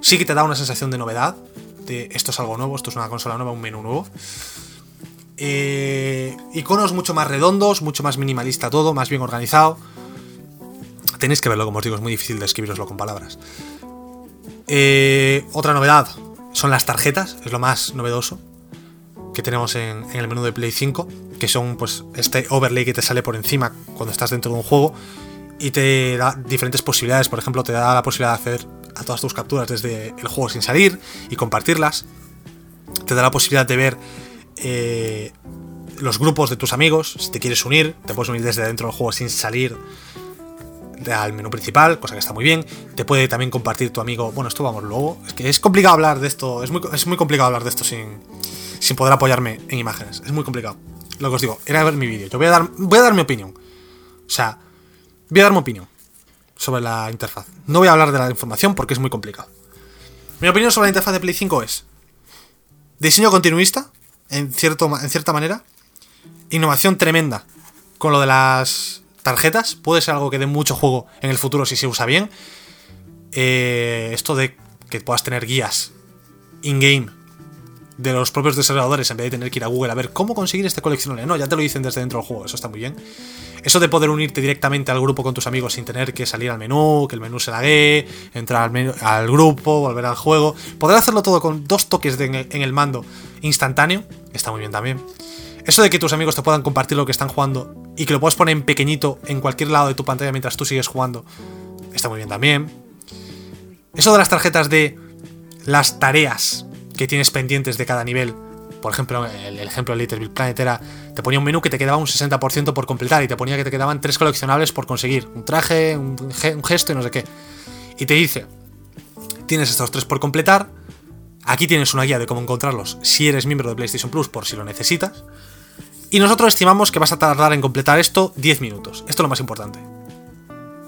sí que te da una sensación de novedad, de esto es algo nuevo, esto es una consola nueva, un menú nuevo. Eh, iconos mucho más redondos, mucho más minimalista todo, más bien organizado. Tenéis que verlo, como os digo, es muy difícil describiroslo con palabras. Eh, otra novedad son las tarjetas, es lo más novedoso que tenemos en, el menú de Play 5, que son pues este overlay que te sale por encima cuando estás dentro de un juego y te da diferentes posibilidades. Por ejemplo, te da la posibilidad de hacer a todas tus capturas desde el juego sin salir y compartirlas. Te da la posibilidad de ver eh, los grupos de tus amigos. Si te quieres unir, te puedes unir desde dentro del juego sin salir al menú principal, cosa que está muy bien. Te puede también compartir tu amigo. Bueno, esto vamos luego. Es que es complicado hablar de esto. Es muy, es muy complicado hablar de esto sin, sin poder apoyarme en imágenes. Es muy complicado. Lo que os digo, era ver mi vídeo. Yo voy a dar, voy a dar mi opinión. O sea, voy a dar mi opinión sobre la interfaz. No voy a hablar de la información porque es muy complicado. Mi opinión sobre la interfaz de Play 5 es diseño continuista, en, cierto, en cierta manera, innovación tremenda con lo de las tarjetas, puede ser algo que dé mucho juego en el futuro si se usa bien. Eh, esto de que puedas tener guías in-game de los propios desarrolladores en vez de tener que ir a Google a ver cómo conseguir este coleccionable. No, ya te lo dicen desde dentro del juego, eso está muy bien. Eso de poder unirte directamente al grupo con tus amigos sin tener que salir al menú, que el menú se lague, entrar al, grupo, volver al juego. Poder hacerlo todo con dos toques en el mando instantáneo, está muy bien también. Eso de que tus amigos te puedan compartir lo que están jugando y que lo puedas poner en pequeñito en cualquier lado de tu pantalla mientras tú sigues jugando, está muy bien también. Eso de las tarjetas de las tareas que tienes pendientes de cada nivel por ejemplo, el, ejemplo de Little Planet era, te ponía un menú que te quedaba un 60% por completar y te ponía que te quedaban tres coleccionables por conseguir, un traje, un, gesto y no sé qué. Y te dice, tienes estos tres por completar, Aquí tienes una guía de cómo encontrarlos si eres miembro de PlayStation Plus por si lo necesitas. Y nosotros estimamos que vas a tardar en completar esto 10 minutos. Esto es lo más importante.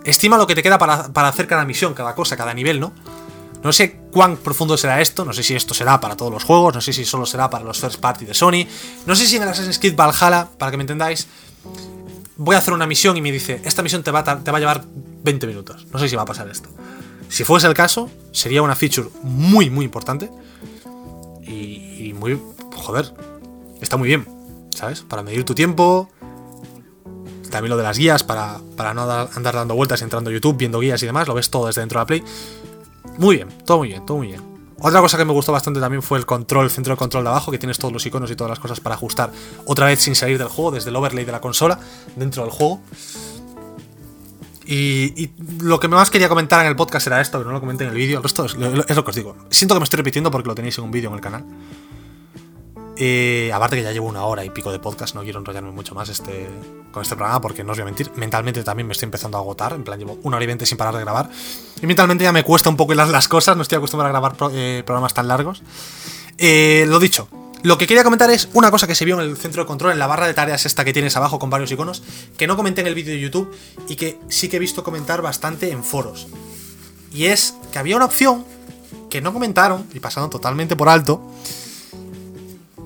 Estima lo que te queda para, para hacer cada misión, cada cosa, cada nivel, ¿no? No sé cuán profundo será esto, no sé si esto será para todos los juegos, no sé si solo será para los first party de Sony, no sé si en el Assassin's Creed Valhalla, para que me entendáis, voy a hacer una misión y me dice, esta misión te va, a, te va a llevar 20 minutos. No sé si va a pasar esto. Si fuese el caso, sería una feature muy, muy importante. Y, muy... Joder, está muy bien, ¿sabes? Para medir tu tiempo. También lo de las guías, para, para no andar dando vueltas entrando a YouTube, viendo guías y demás, lo ves todo desde dentro de la Play. Muy bien, todo muy bien, todo muy bien. Otra cosa que me gustó bastante también fue el control, el centro de control de abajo, que tienes todos los iconos y todas las cosas para ajustar otra vez sin salir del juego, desde el overlay de la consola, dentro del juego. Y, lo que más quería comentar en el podcast era esto, que no lo comenté en el vídeo. El resto es, es, lo que os digo. Siento que me estoy repitiendo porque lo tenéis en un vídeo en el canal. Eh, aparte que ya llevo una hora y pico de podcast, no quiero enrollarme mucho más este, con este programa porque no os voy a mentir, mentalmente también me estoy empezando a agotar, en plan llevo una hora y veinte sin parar de grabar y mentalmente ya me cuesta un poco las, cosas, no estoy acostumbrado a grabar eh, programas tan largos. Eh, lo dicho, lo que quería comentar es una cosa que se vio en el centro de control, en la barra de tareas esta que tienes abajo con varios iconos, que no comenté en el vídeo de YouTube y que sí que he visto comentar bastante en foros. Y es que había una opción que no comentaron y pasaron totalmente por alto,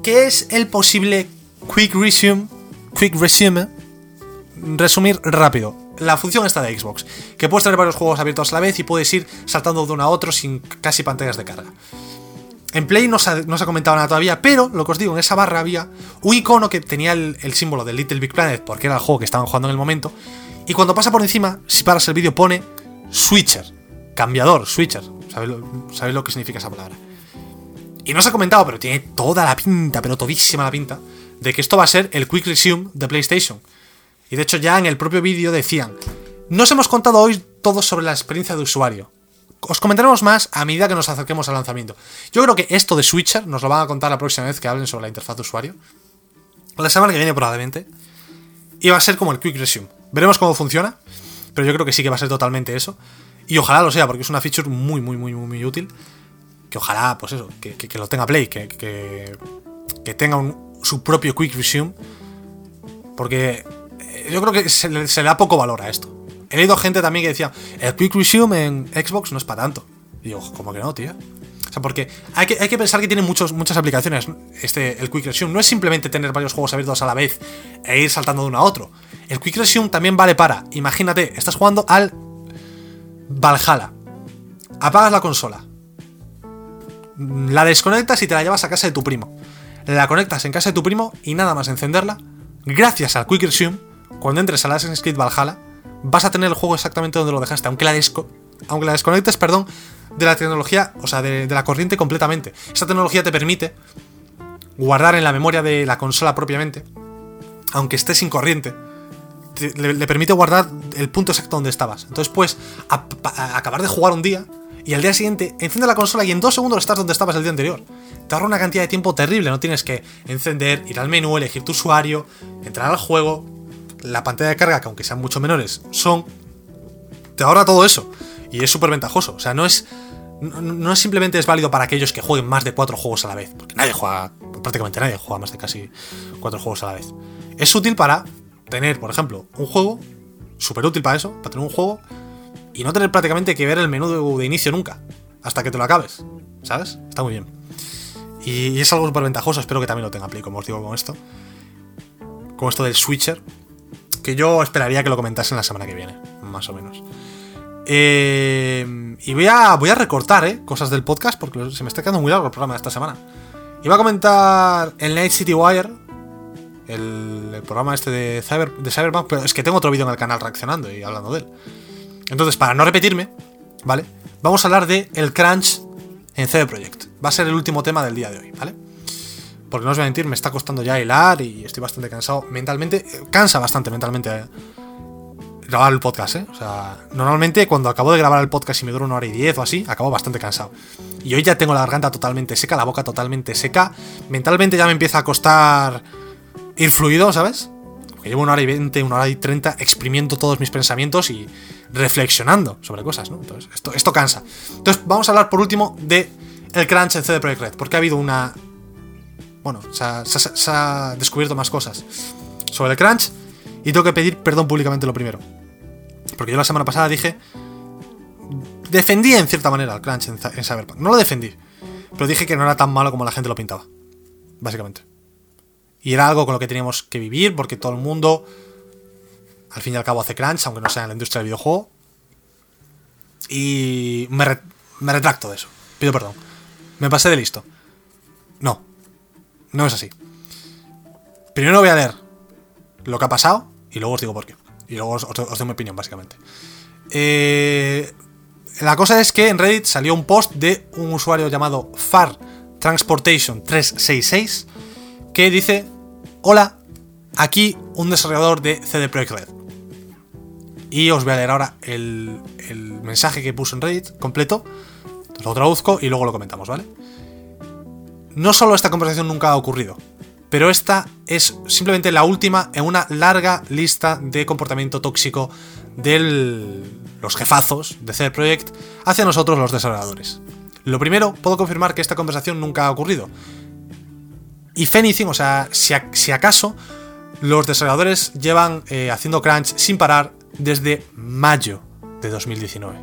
¿Qué es el posible Quick Resume? Quick Resume. Resumir rápido. La función está de Xbox, que puedes tener varios juegos abiertos a la vez y puedes ir saltando de uno a otro sin casi pantallas de carga. En Play no se, ha, comentado nada todavía, pero lo que os digo, en esa barra había un icono que tenía el, símbolo del Little Big Planet, porque era el juego que estaban jugando en el momento. Y cuando pasa por encima, si paras el vídeo, pone Switcher, cambiador, Switcher. ¿Sabéis lo, ¿Sabéis lo que significa esa palabra? Y no se ha comentado, pero tiene toda la pinta, pero todísima la pinta, de que esto va a ser el Quick Resume de PlayStation. Y de hecho ya en el propio vídeo decían, nos hemos contado hoy todo sobre la experiencia de usuario. Os comentaremos más a medida que nos acerquemos al lanzamiento. Yo creo que esto de Switcher nos lo van a contar la próxima vez que hablen sobre la interfaz de usuario. La semana que viene probablemente. Y va a ser como el Quick Resume. Veremos cómo funciona, pero yo creo que sí que va a ser totalmente eso. Y ojalá lo sea, porque es una feature muy, muy, muy, muy, muy útil que ojalá, pues eso, que, que, lo tenga Play, que, que tenga un, su propio Quick Resume, porque eh, yo creo que se le, da poco valor a esto. He leído gente también que decía, el Quick Resume en Xbox no es para tanto. Y digo, ¿cómo que no, tío? O sea, porque hay que, hay que pensar que tiene muchos, muchas aplicaciones este, el Quick Resume. No es simplemente tener varios juegos abiertos a la vez e ir saltando de uno a otro. El Quick Resume también vale para, imagínate, estás jugando al Valhalla. Apagas la consola, la desconectas y te la llevas a casa de tu primo. La conectas en casa de tu primo y nada más encenderla, gracias al Quick Resume, cuando entres al Assassin's Creed Valhalla, vas a tener el juego exactamente donde lo dejaste, aunque la, aunque la desconectes, perdón, de la tecnología, o sea, de, la corriente completamente. Esta tecnología te permite guardar en la memoria de la consola propiamente, aunque esté sin corriente, te, le, le, permite guardar el punto exacto donde estabas. Entonces, a, acabar de jugar un día y al día siguiente enciende la consola y en dos segundos estás donde estabas el día anterior. Te ahorra una cantidad de tiempo terrible, no tienes que encender, ir al menú, elegir tu usuario, entrar al juego, la pantalla de carga, que aunque sean mucho menores, son... Te ahorra todo eso. Y es súper ventajoso. O sea, no es... No, no, simplemente es válido para aquellos que jueguen más de cuatro juegos a la vez, porque nadie juega, prácticamente nadie juega más de casi cuatro juegos a la vez. Es útil para tener, por ejemplo, un juego, súper útil para eso, para tener un juego y no tener prácticamente que ver el menú de, inicio nunca, hasta que te lo acabes, ¿sabes? Está muy bien. Y, es algo súper ventajoso, espero que también lo tenga Play, como os digo con esto. Con esto del Switcher, que yo esperaría que lo comentasen la semana que viene, más o menos. Eh, y voy a, voy a recortar ¿eh? cosas del podcast porque se me está quedando muy largo el programa de esta semana. Iba a comentar el Night City Wire, el, el programa este de, Cyber, de Cyberpunk, pero es que tengo otro vídeo en el canal reaccionando y hablando de él. Entonces, para no repetirme, ¿vale? Vamos a hablar de el crunch en CD Projekt. Va a ser el último tema del día de hoy, ¿vale? Porque no os voy a mentir, me está costando ya hilar y estoy bastante cansado mentalmente. Cansa bastante mentalmente eh, grabar el podcast, ¿eh? O sea, normalmente cuando acabo de grabar el podcast y me dura una hora y diez o así, acabo bastante cansado. Y hoy ya tengo la garganta totalmente seca, la boca totalmente seca. Mentalmente ya me empieza a costar ir fluido, ¿sabes? Porque llevo una hora y veinte, una hora y treinta exprimiendo todos mis pensamientos y reflexionando sobre cosas, ¿no? Entonces, esto, esto cansa. Entonces, vamos a hablar por último de el crunch en CD Projekt Red, porque ha habido una... Bueno, se ha, descubierto más cosas sobre el crunch y tengo que pedir perdón públicamente lo primero. Porque yo la semana pasada dije... Defendí en cierta manera el crunch en Cyberpunk. No lo defendí, pero dije que no era tan malo como la gente lo pintaba. Básicamente. Y era algo con lo que teníamos que vivir porque todo el mundo, al fin y al cabo, hace crunch, aunque no sea en la industria del videojuego. Y me, retracto de eso. Pido perdón. Me pasé de listo. No. No es así. Primero voy a leer lo que ha pasado y luego os digo por qué. Y luego os, doy mi opinión, básicamente. Eh, la cosa es que en Reddit salió un post de un usuario llamado Far Transportation 366 que dice, hola, aquí un desarrollador de CD Projekt Red. Y os voy a leer ahora el, mensaje que puso en Reddit completo, lo traduzco y luego lo comentamos, ¿vale? No solo esta conversación nunca ha ocurrido, pero esta es simplemente la última en una larga lista de comportamiento tóxico de los jefazos de CD Projekt hacia nosotros los desarrolladores. Lo primero, puedo confirmar que esta conversación nunca ha ocurrido, y Anything, o sea, si, acaso, los desarrolladores llevan eh, haciendo crunch sin parar desde mayo de 2019.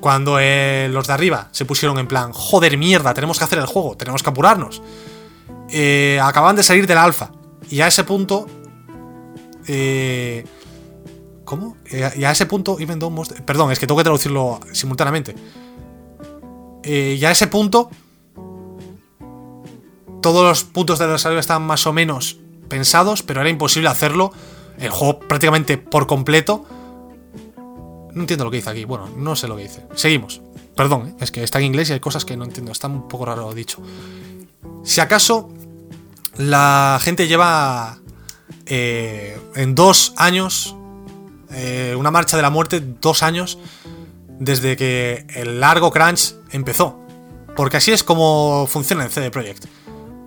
Cuando eh, los de arriba se pusieron en plan, joder mierda, tenemos que hacer el juego, tenemos que apurarnos. Eh, acaban de salir del alfa. Y a ese punto... ¿Cómo? y a ese punto... Perdón, es que tengo que traducirlo simultáneamente. y a ese punto todos los puntos de desarrollo estaban más o menos pensados, pero era imposible hacerlo. El juego prácticamente por completo. No entiendo lo que dice aquí. Bueno, no sé lo que dice. Seguimos. Perdón, ¿eh? es que está en inglés y hay cosas que no entiendo. Está un poco raro dicho. Si acaso la gente lleva eh, en dos años, eh, una marcha de la muerte, dos años, desde que el largo crunch empezó. Porque así es como funciona en CD Projekt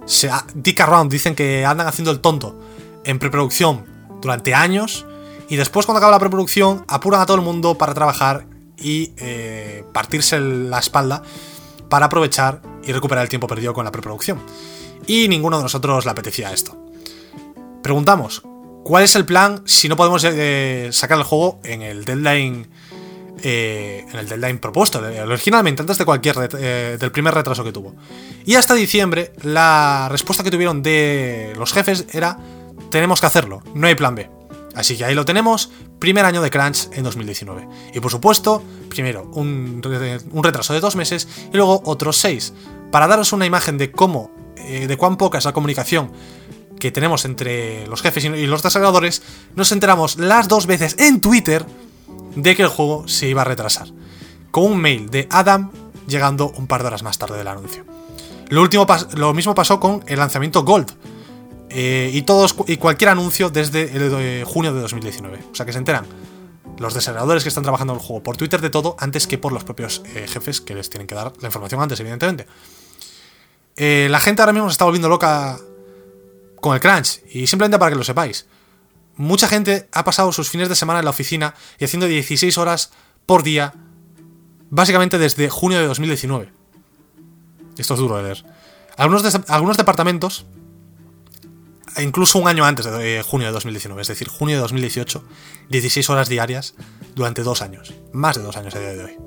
se dick around, dicen que andan haciendo el tonto en preproducción durante años y después cuando acaba la preproducción apuran a todo el mundo para trabajar y eh, partirse la espalda para aprovechar y recuperar el tiempo perdido con la preproducción. Y ninguno de nosotros le apetecía esto. Preguntamos, ¿cuál es el plan si no podemos eh, sacar el juego en el deadline eh, en el deadline propuesto, originalmente, antes de cualquier del primer retraso que tuvo. Y hasta diciembre, la respuesta que tuvieron de los jefes era: tenemos que hacerlo, no hay plan B. Así que ahí lo tenemos, primer año de Crunch en 2019. Y por supuesto, primero un, retraso de dos meses y luego otros seis. Para daros una imagen de cómo, eh, de cuán poca es la comunicación que tenemos entre los jefes y los desarrolladores, nos enteramos las dos veces en Twitter de que el juego se iba a retrasar, con un mail de Adam llegando un par de horas más tarde del anuncio. Lo, último lo mismo pasó con el lanzamiento Gold eh, y, todos, y cualquier anuncio desde el de junio de 2019. O sea que se enteran los desarrolladores que están trabajando en el juego por Twitter de todo antes que por los propios eh, jefes que les tienen que dar la información antes, evidentemente. Eh, la gente ahora mismo se está volviendo loca con el crunch y simplemente para que lo sepáis mucha gente ha pasado sus fines de semana en la oficina y haciendo 16 horas por día, básicamente desde junio de 2019. Esto es duro de leer. Algunos, algunos departamentos, incluso un año antes de junio de 2019, es decir, junio de 2018, 16 horas diarias durante dos años, más de dos años a día de hoy.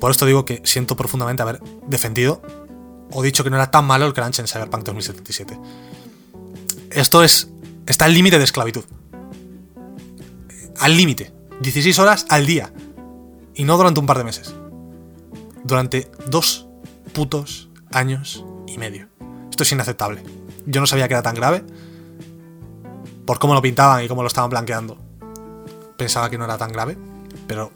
Por esto digo que siento profundamente haber defendido o dicho que no era tan malo el crunch en Cyberpunk 2077. Esto es está al límite de esclavitud. Al límite. 16 horas al día. Y no durante un par de meses. Durante dos putos años y medio. Esto es inaceptable. Yo no sabía que era tan grave. Por cómo lo pintaban y cómo lo estaban blanqueando. Pensaba que no era tan grave. Pero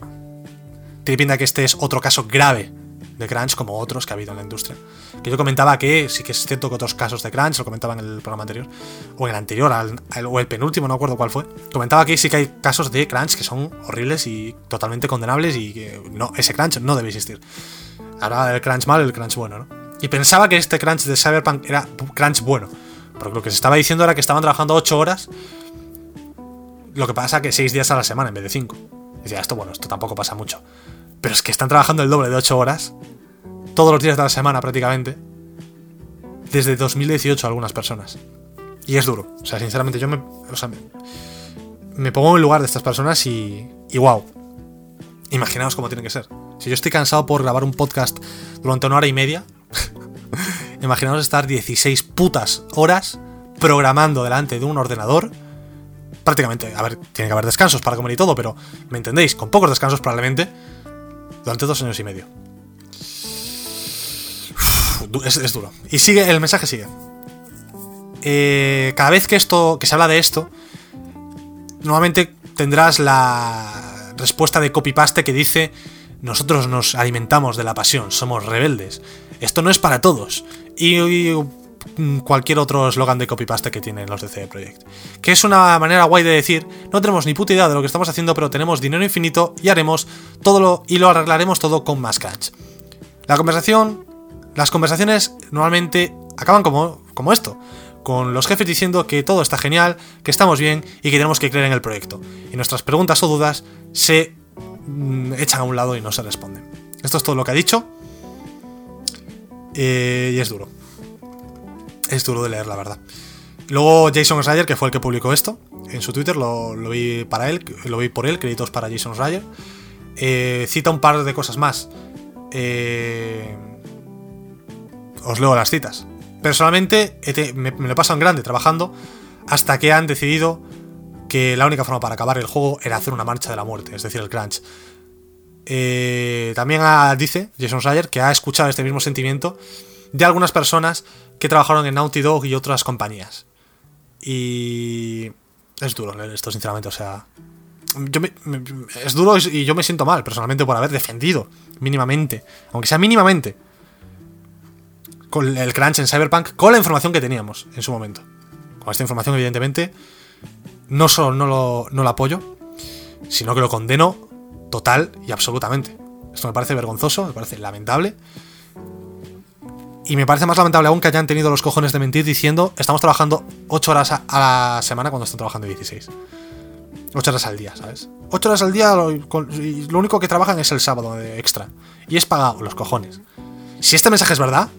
tiene pinta que este es otro caso grave de crunch como otros que ha habido en la industria. Que yo comentaba que sí que es cierto que otros casos de crunch, lo comentaba en el programa anterior, o en el anterior, o el penúltimo, no acuerdo cuál fue, comentaba que sí que hay casos de crunch que son horribles y totalmente condenables y que no, ese crunch no debe existir. Ahora el crunch malo y el crunch bueno, ¿no? Y pensaba que este crunch de Cyberpunk era crunch bueno, porque lo que se estaba diciendo era que estaban trabajando 8 horas, lo que pasa que 6 días a la semana en vez de 5. Decía, esto bueno, esto tampoco pasa mucho. Pero es que están trabajando el doble de 8 horas todos los días de la semana prácticamente, desde 2018 algunas personas. Y es duro. O sea, sinceramente, yo me, o sea, me, pongo en el lugar de estas personas y, y wow. Imaginaos cómo tiene que ser. Si yo estoy cansado por grabar un podcast durante una hora y media, imaginaos estar 16 putas horas programando delante de un ordenador. Prácticamente, a ver, tiene que haber descansos para comer y todo, pero me entendéis, con pocos descansos probablemente, durante dos años y medio. es, duro. Y sigue, el mensaje sigue. Eh, cada vez que esto, que se habla de esto, nuevamente tendrás la respuesta de copy-paste que dice nosotros nos alimentamos de la pasión, somos rebeldes. Esto no es para todos. Y, cualquier otro eslogan de copy-paste que tienen los de CD Projekt. Que es una manera guay de decir, no tenemos ni puta idea de lo que estamos haciendo, pero tenemos dinero infinito y haremos todo lo y lo arreglaremos todo con más crunch. La conversación, las conversaciones normalmente acaban como, como esto con los jefes diciendo que todo está genial, que estamos bien y que tenemos que creer en el proyecto. Y nuestras preguntas o dudas se mm, echan a un lado y no se responden. Esto es todo lo que ha dicho. Eh, y es duro. Es duro de leer, la verdad. Luego Jason Schreier, que fue el que publicó esto, en su Twitter, lo, vi para él, lo vi por él, créditos para Jason Schreier. Eh, cita un par de cosas más. Eh, os leo las citas. Personalmente me, lo he pasado en grande trabajando hasta que han decidido que la única forma para acabar el juego era hacer una marcha de la muerte, es decir, el crunch. Eh, también dice Jason Schreier que ha escuchado este mismo sentimiento de algunas personas que trabajaron en Naughty Dog y otras compañías. Y es duro leer esto, sinceramente, o sea... es duro y yo me siento mal, personalmente, por haber defendido mínimamente, aunque sea mínimamente, con el crunch en Cyberpunk con la información que teníamos en su momento. Con esta información, evidentemente, no solo no lo, no lo apoyo, sino que lo condeno total y absolutamente. Esto me parece vergonzoso, me parece lamentable. Y me parece más lamentable aún que hayan tenido los cojones de mentir diciendo estamos trabajando 8 horas a, la semana cuando están trabajando 16. 8 horas al día, ¿sabes? 8 horas al día y lo único que trabajan es el sábado extra. Y es pagado, los cojones. Si este mensaje es verdad,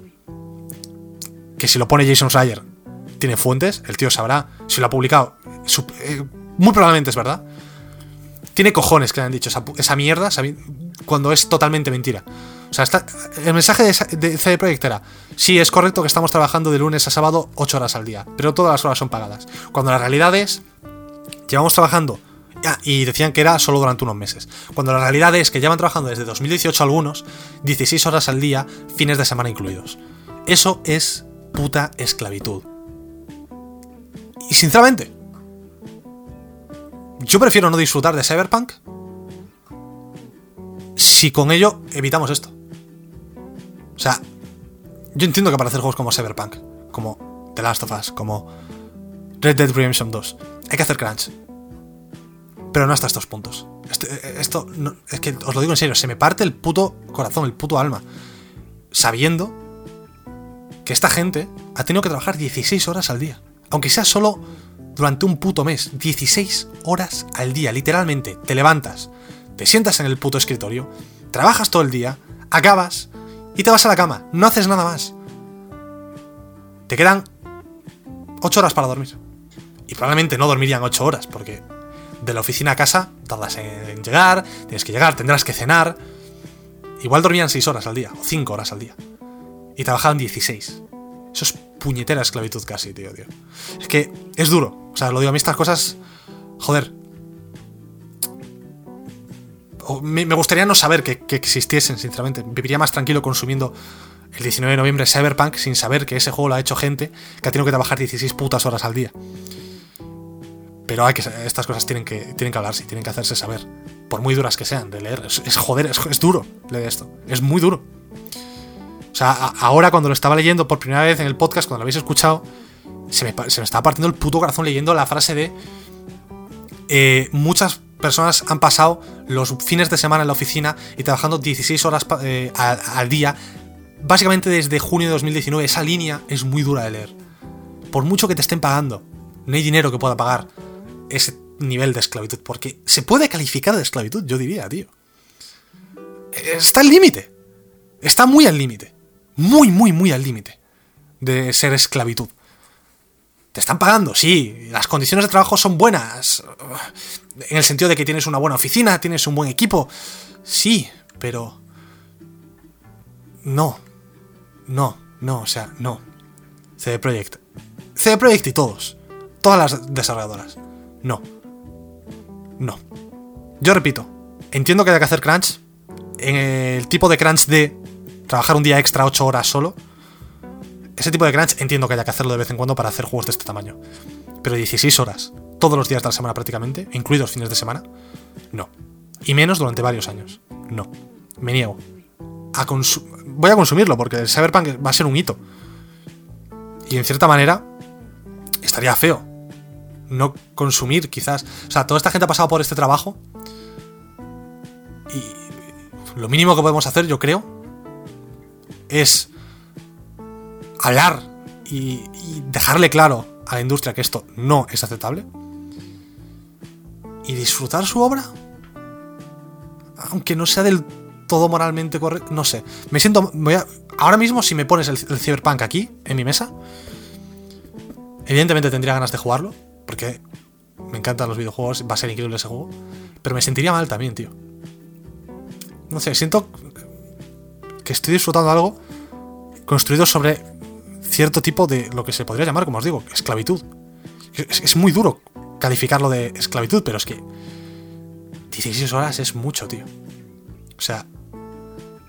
que si lo pone Jason Schreier tiene fuentes, el tío sabrá si lo ha publicado. Eh, muy probablemente es verdad. Tiene cojones que le han dicho esa, mierda cuando es totalmente mentira. O sea, el mensaje de, CD Projekt era, sí, es correcto que estamos trabajando de lunes a sábado 8 horas al día, pero todas las horas son pagadas. Cuando la realidad es, llevamos trabajando, y decían que era solo durante unos meses, cuando la realidad es que llevan trabajando desde 2018 algunos, 16 horas al día, fines de semana incluidos. Eso es puta esclavitud. Y sinceramente, yo prefiero no disfrutar de Cyberpunk si con ello evitamos esto. O sea, yo entiendo que para hacer juegos como Cyberpunk, como The Last of Us, como Red Dead Redemption 2, hay que hacer crunch. Pero no hasta estos puntos. Esto, es que os lo digo en serio, se me parte el puto corazón, el puto alma. Sabiendo que esta gente ha tenido que trabajar 16 horas al día. Aunque sea solo durante un puto mes. 16 horas al día, literalmente. Te levantas, te sientas en el puto escritorio, trabajas todo el día, acabas y te vas a la cama. No haces nada más. Te quedan 8 horas para dormir. Y probablemente no dormirían 8 horas, porque de la oficina a casa tardas en llegar, tienes que llegar, tendrás que cenar. Igual dormían 6 horas al día, o 5 horas al día y trabajaban 16. Eso es puñetera esclavitud casi, tío, tío. Es que es duro. O sea, lo digo a mí estas cosas. Joder. Me, gustaría no saber que, existiesen, sinceramente. Viviría más tranquilo consumiendo el 19 de noviembre Cyberpunk sin saber que ese juego lo ha hecho gente que ha tenido que trabajar 16 putas horas al día. Pero hay que, estas cosas tienen que, tienen que hablarse, tienen que hacerse saber. Por muy duras que sean de leer. Es, joder, es, es duro leer esto. Es muy duro. O sea, ahora cuando lo estaba leyendo por primera vez en el podcast, cuando lo habéis escuchado, se me, estaba partiendo el puto corazón leyendo la frase de eh, muchas personas han pasado los fines de semana en la oficina y trabajando 16 horas eh, al, día. Básicamente desde junio de 2019 esa línea es muy dura de leer. Por mucho que te estén pagando, no hay dinero que pueda pagar ese nivel de esclavitud. Porque se puede calificar de esclavitud, yo diría, tío. Está el límite. está muy al límite. Muy, muy, muy al límite de ser esclavitud. Te están pagando, sí. Las condiciones de trabajo son buenas. En el sentido de que tienes una buena oficina, tienes un buen equipo. Sí, pero... No. No, no, o sea, no. CD Projekt. CD Projekt y todos. Todas las desarrolladoras. No. No. Yo repito, entiendo que haya que hacer crunch. En el tipo de crunch de trabajar un día extra 8 horas solo. Ese tipo de crunch entiendo que haya que hacerlo de vez en cuando para hacer juegos de este tamaño. Pero 16 horas, todos los días de la semana prácticamente, incluidos fines de semana, no. Y menos durante varios años. No. Me niego. A Voy a consumirlo porque el Cyberpunk va a ser un hito. Y en cierta manera, estaría feo no consumir, quizás. O sea, toda esta gente ha pasado por este trabajo. Y lo mínimo que podemos hacer, yo creo, es hablar y, dejarle claro a la industria que esto no es aceptable. Y disfrutar su obra. Aunque no sea del todo moralmente correcto. No sé. Me siento. ahora mismo, si me pones el, el Cyberpunk aquí, en mi mesa. Evidentemente tendría ganas de jugarlo porque me encantan los videojuegos, va a ser increíble ese juego, pero me sentiría mal también, tío. No sé, siento estoy disfrutando algo construido sobre cierto tipo de lo que se podría llamar, como os digo, esclavitud. Es, muy duro calificarlo de esclavitud, pero es que 16 horas es mucho, tío. O sea,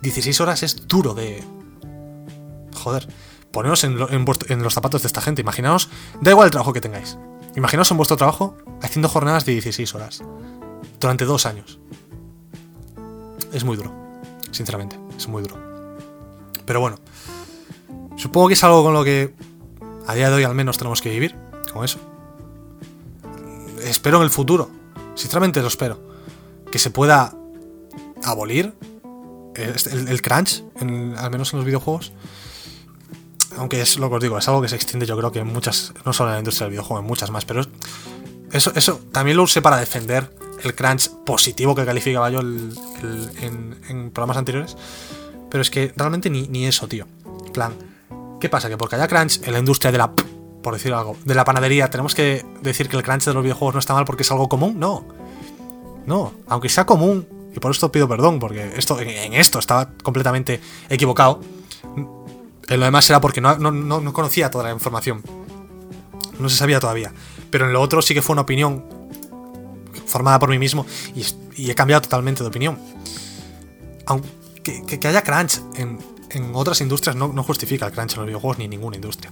16 horas es duro de... Joder, poneros en, en los zapatos de esta gente, imaginaos, da igual el trabajo que tengáis. Imaginaos en vuestro trabajo haciendo jornadas de 16 horas durante dos años. Es muy duro, sinceramente, es muy duro. Pero bueno, supongo que es algo con lo que a día de hoy al menos tenemos que vivir, con eso. Espero en el futuro, sinceramente lo espero, que se pueda abolir el, crunch, al menos en los videojuegos, aunque es lo que os digo, es algo que se extiende yo creo que en muchas, no solo en la industria del videojuego, en muchas más, pero eso, eso también lo usé para defender el crunch positivo que calificaba yo en, programas anteriores, pero es que realmente ni, ni eso, tío. Plan, ¿qué pasa? Que porque haya crunch en la industria de la, por decir algo, de la panadería, tenemos que decir que el crunch de los videojuegos no está mal porque es algo común, no. No, aunque sea común, y por esto pido perdón, porque esto, en esto estaba completamente equivocado en lo demás era porque no, conocía toda la información. No se sabía todavía. Pero en lo otro sí que fue una opinión formada por mí mismo y, he cambiado totalmente de opinión. Aunque que, haya crunch en, otras industrias no, no, justifica el crunch en los videojuegos ni en ninguna industria.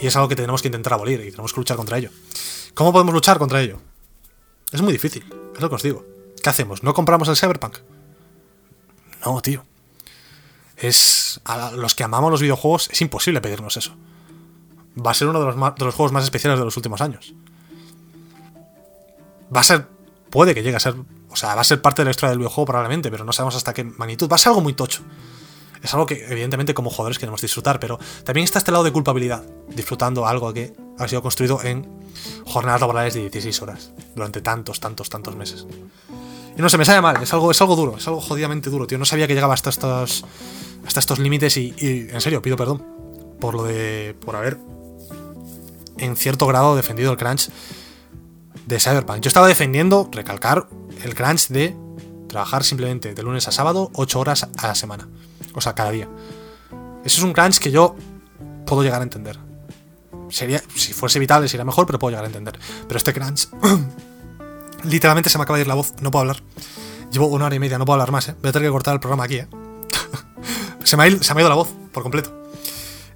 Y es algo que tenemos que intentar abolir y tenemos que luchar contra ello. ¿Cómo podemos luchar contra ello? Es muy difícil, es lo que os digo. ¿Qué hacemos? ¿No compramos el Cyberpunk? No, tío es a los que amamos los videojuegos es imposible pedirnos eso. Va a ser uno de los, de los, juegos más especiales de los últimos años. Va a ser, puede que llegue a ser, o sea, va a ser parte de la historia del videojuego probablemente, pero no sabemos hasta qué magnitud. Va a ser algo muy tocho. Es algo que evidentemente como jugadores queremos disfrutar, pero también está este lado de culpabilidad, disfrutando algo que ha sido construido en jornadas laborales de 16 horas, durante tantos, tantos, tantos meses. Y no sé, me sale mal, es algo, es algo duro, es algo jodidamente duro, tío. No sabía que llegaba hasta estos hasta estos límites y, en serio, pido perdón por lo de. por haber en cierto grado defendido el crunch de Cyberpunk. Yo estaba defendiendo, recalcar, el crunch de trabajar simplemente de lunes a sábado 8 horas a la semana. O sea, cada día. Eso es un crunch que yo puedo llegar a entender. Sería, si fuese vital sería mejor, pero puedo llegar a entender. Pero este crunch... literalmente se me acaba de ir la voz, no puedo hablar. Llevo una hora y media, no puedo hablar más, ¿eh? Voy a tener que cortar el programa aquí, ¿eh? Se me, ha ido, la voz por completo.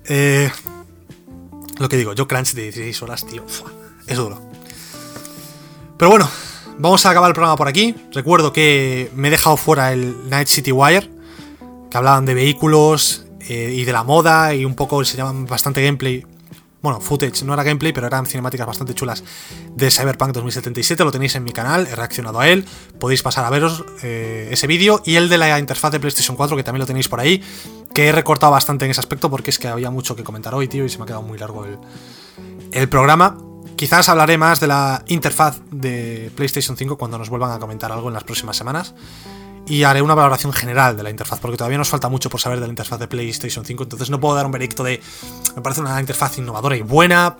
Eh, lo que digo, yo crunch de 16 horas, tío. Es duro. Pero bueno, vamos a acabar el programa por aquí. Recuerdo que me he dejado fuera el Night City Wire, que hablaban de vehículos eh, y de la moda y un poco se llaman bastante gameplay bueno, footage, no era gameplay, pero eran cinemáticas bastante chulas de Cyberpunk 2077, lo tenéis en mi canal, he reaccionado a él, podéis pasar a veros eh, ese vídeo y el de la interfaz de PlayStation 4, que también lo tenéis por ahí, que he recortado bastante en ese aspecto porque es que había mucho que comentar hoy, tío, y se me ha quedado muy largo el, el programa. Quizás hablaré más de la interfaz de PlayStation 5 cuando nos vuelvan a comentar algo en las próximas semanas. y haré una valoración general de la interfaz, porque todavía nos falta mucho por saber de la interfaz de PlayStation 5, entonces no puedo dar un veredicto de me parece una interfaz innovadora y buena,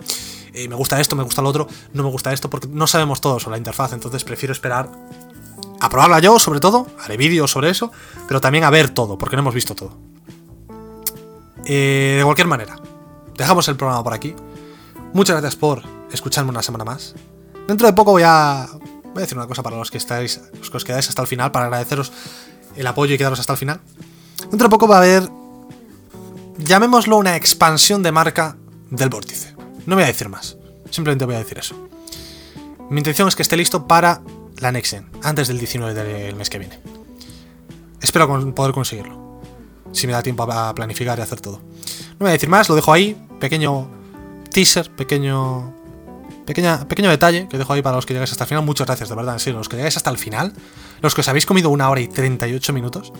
eh, me gusta esto, me gusta lo otro, no me gusta esto, porque no sabemos todo sobre la interfaz, entonces prefiero esperar a probarla yo, sobre todo, haré vídeos sobre eso, pero también a ver todo, porque no hemos visto todo. Eh, de cualquier manera, dejamos el programa por aquí. Muchas gracias por escucharme una semana más. Dentro de poco voy a, voy a decir una cosa para los que estáis, los que os quedáis hasta el final, para agradeceros el apoyo y quedaros hasta el final. Dentro de poco va a haber, llamémoslo una expansión de marca del vórtice. No voy a decir más, simplemente voy a decir eso. Mi intención es que esté listo para la Next Gen, antes del 19 del mes que viene. Espero poder conseguirlo, si me da tiempo a planificar y hacer todo. No voy a decir más, lo dejo ahí, pequeño teaser, pequeño Pequeña, pequeño detalle que dejo ahí para los que llegáis hasta el final. Muchas gracias, de verdad, en serio. Los que llegáis hasta el final, los que os habéis comido una hora y 38 minutos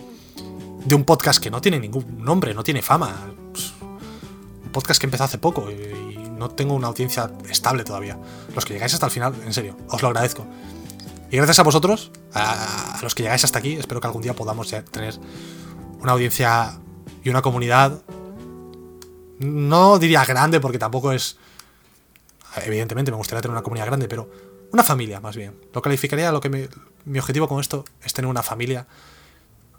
de un podcast que no tiene ningún nombre, no tiene fama. Un podcast que empezó hace poco y, no tengo una audiencia estable todavía. Los que llegáis hasta el final, en serio, os lo agradezco. Y gracias a vosotros, a, los que llegáis hasta aquí, espero que algún día podamos tener una audiencia y una comunidad. No diría grande porque tampoco es Evidentemente me gustaría tener una comunidad grande, pero una familia más bien. Lo calificaría, lo que mi objetivo con esto es tener una familia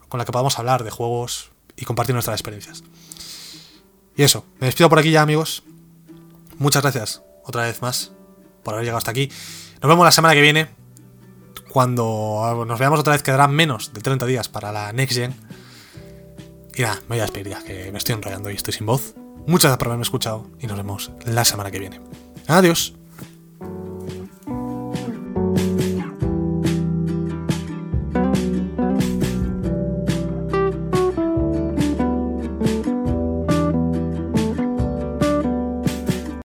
con la que podamos hablar de juegos y compartir nuestras experiencias. Y eso, me despido por aquí ya amigos. Muchas gracias otra vez más por haber llegado hasta aquí. Nos vemos la semana que viene. Cuando nos veamos otra vez quedarán menos de 30 días para la Next Gen. Y nada, me voy a despedir ya, que me estoy enrollando y estoy sin voz. Muchas gracias por haberme escuchado y nos vemos la semana que viene. Adiós.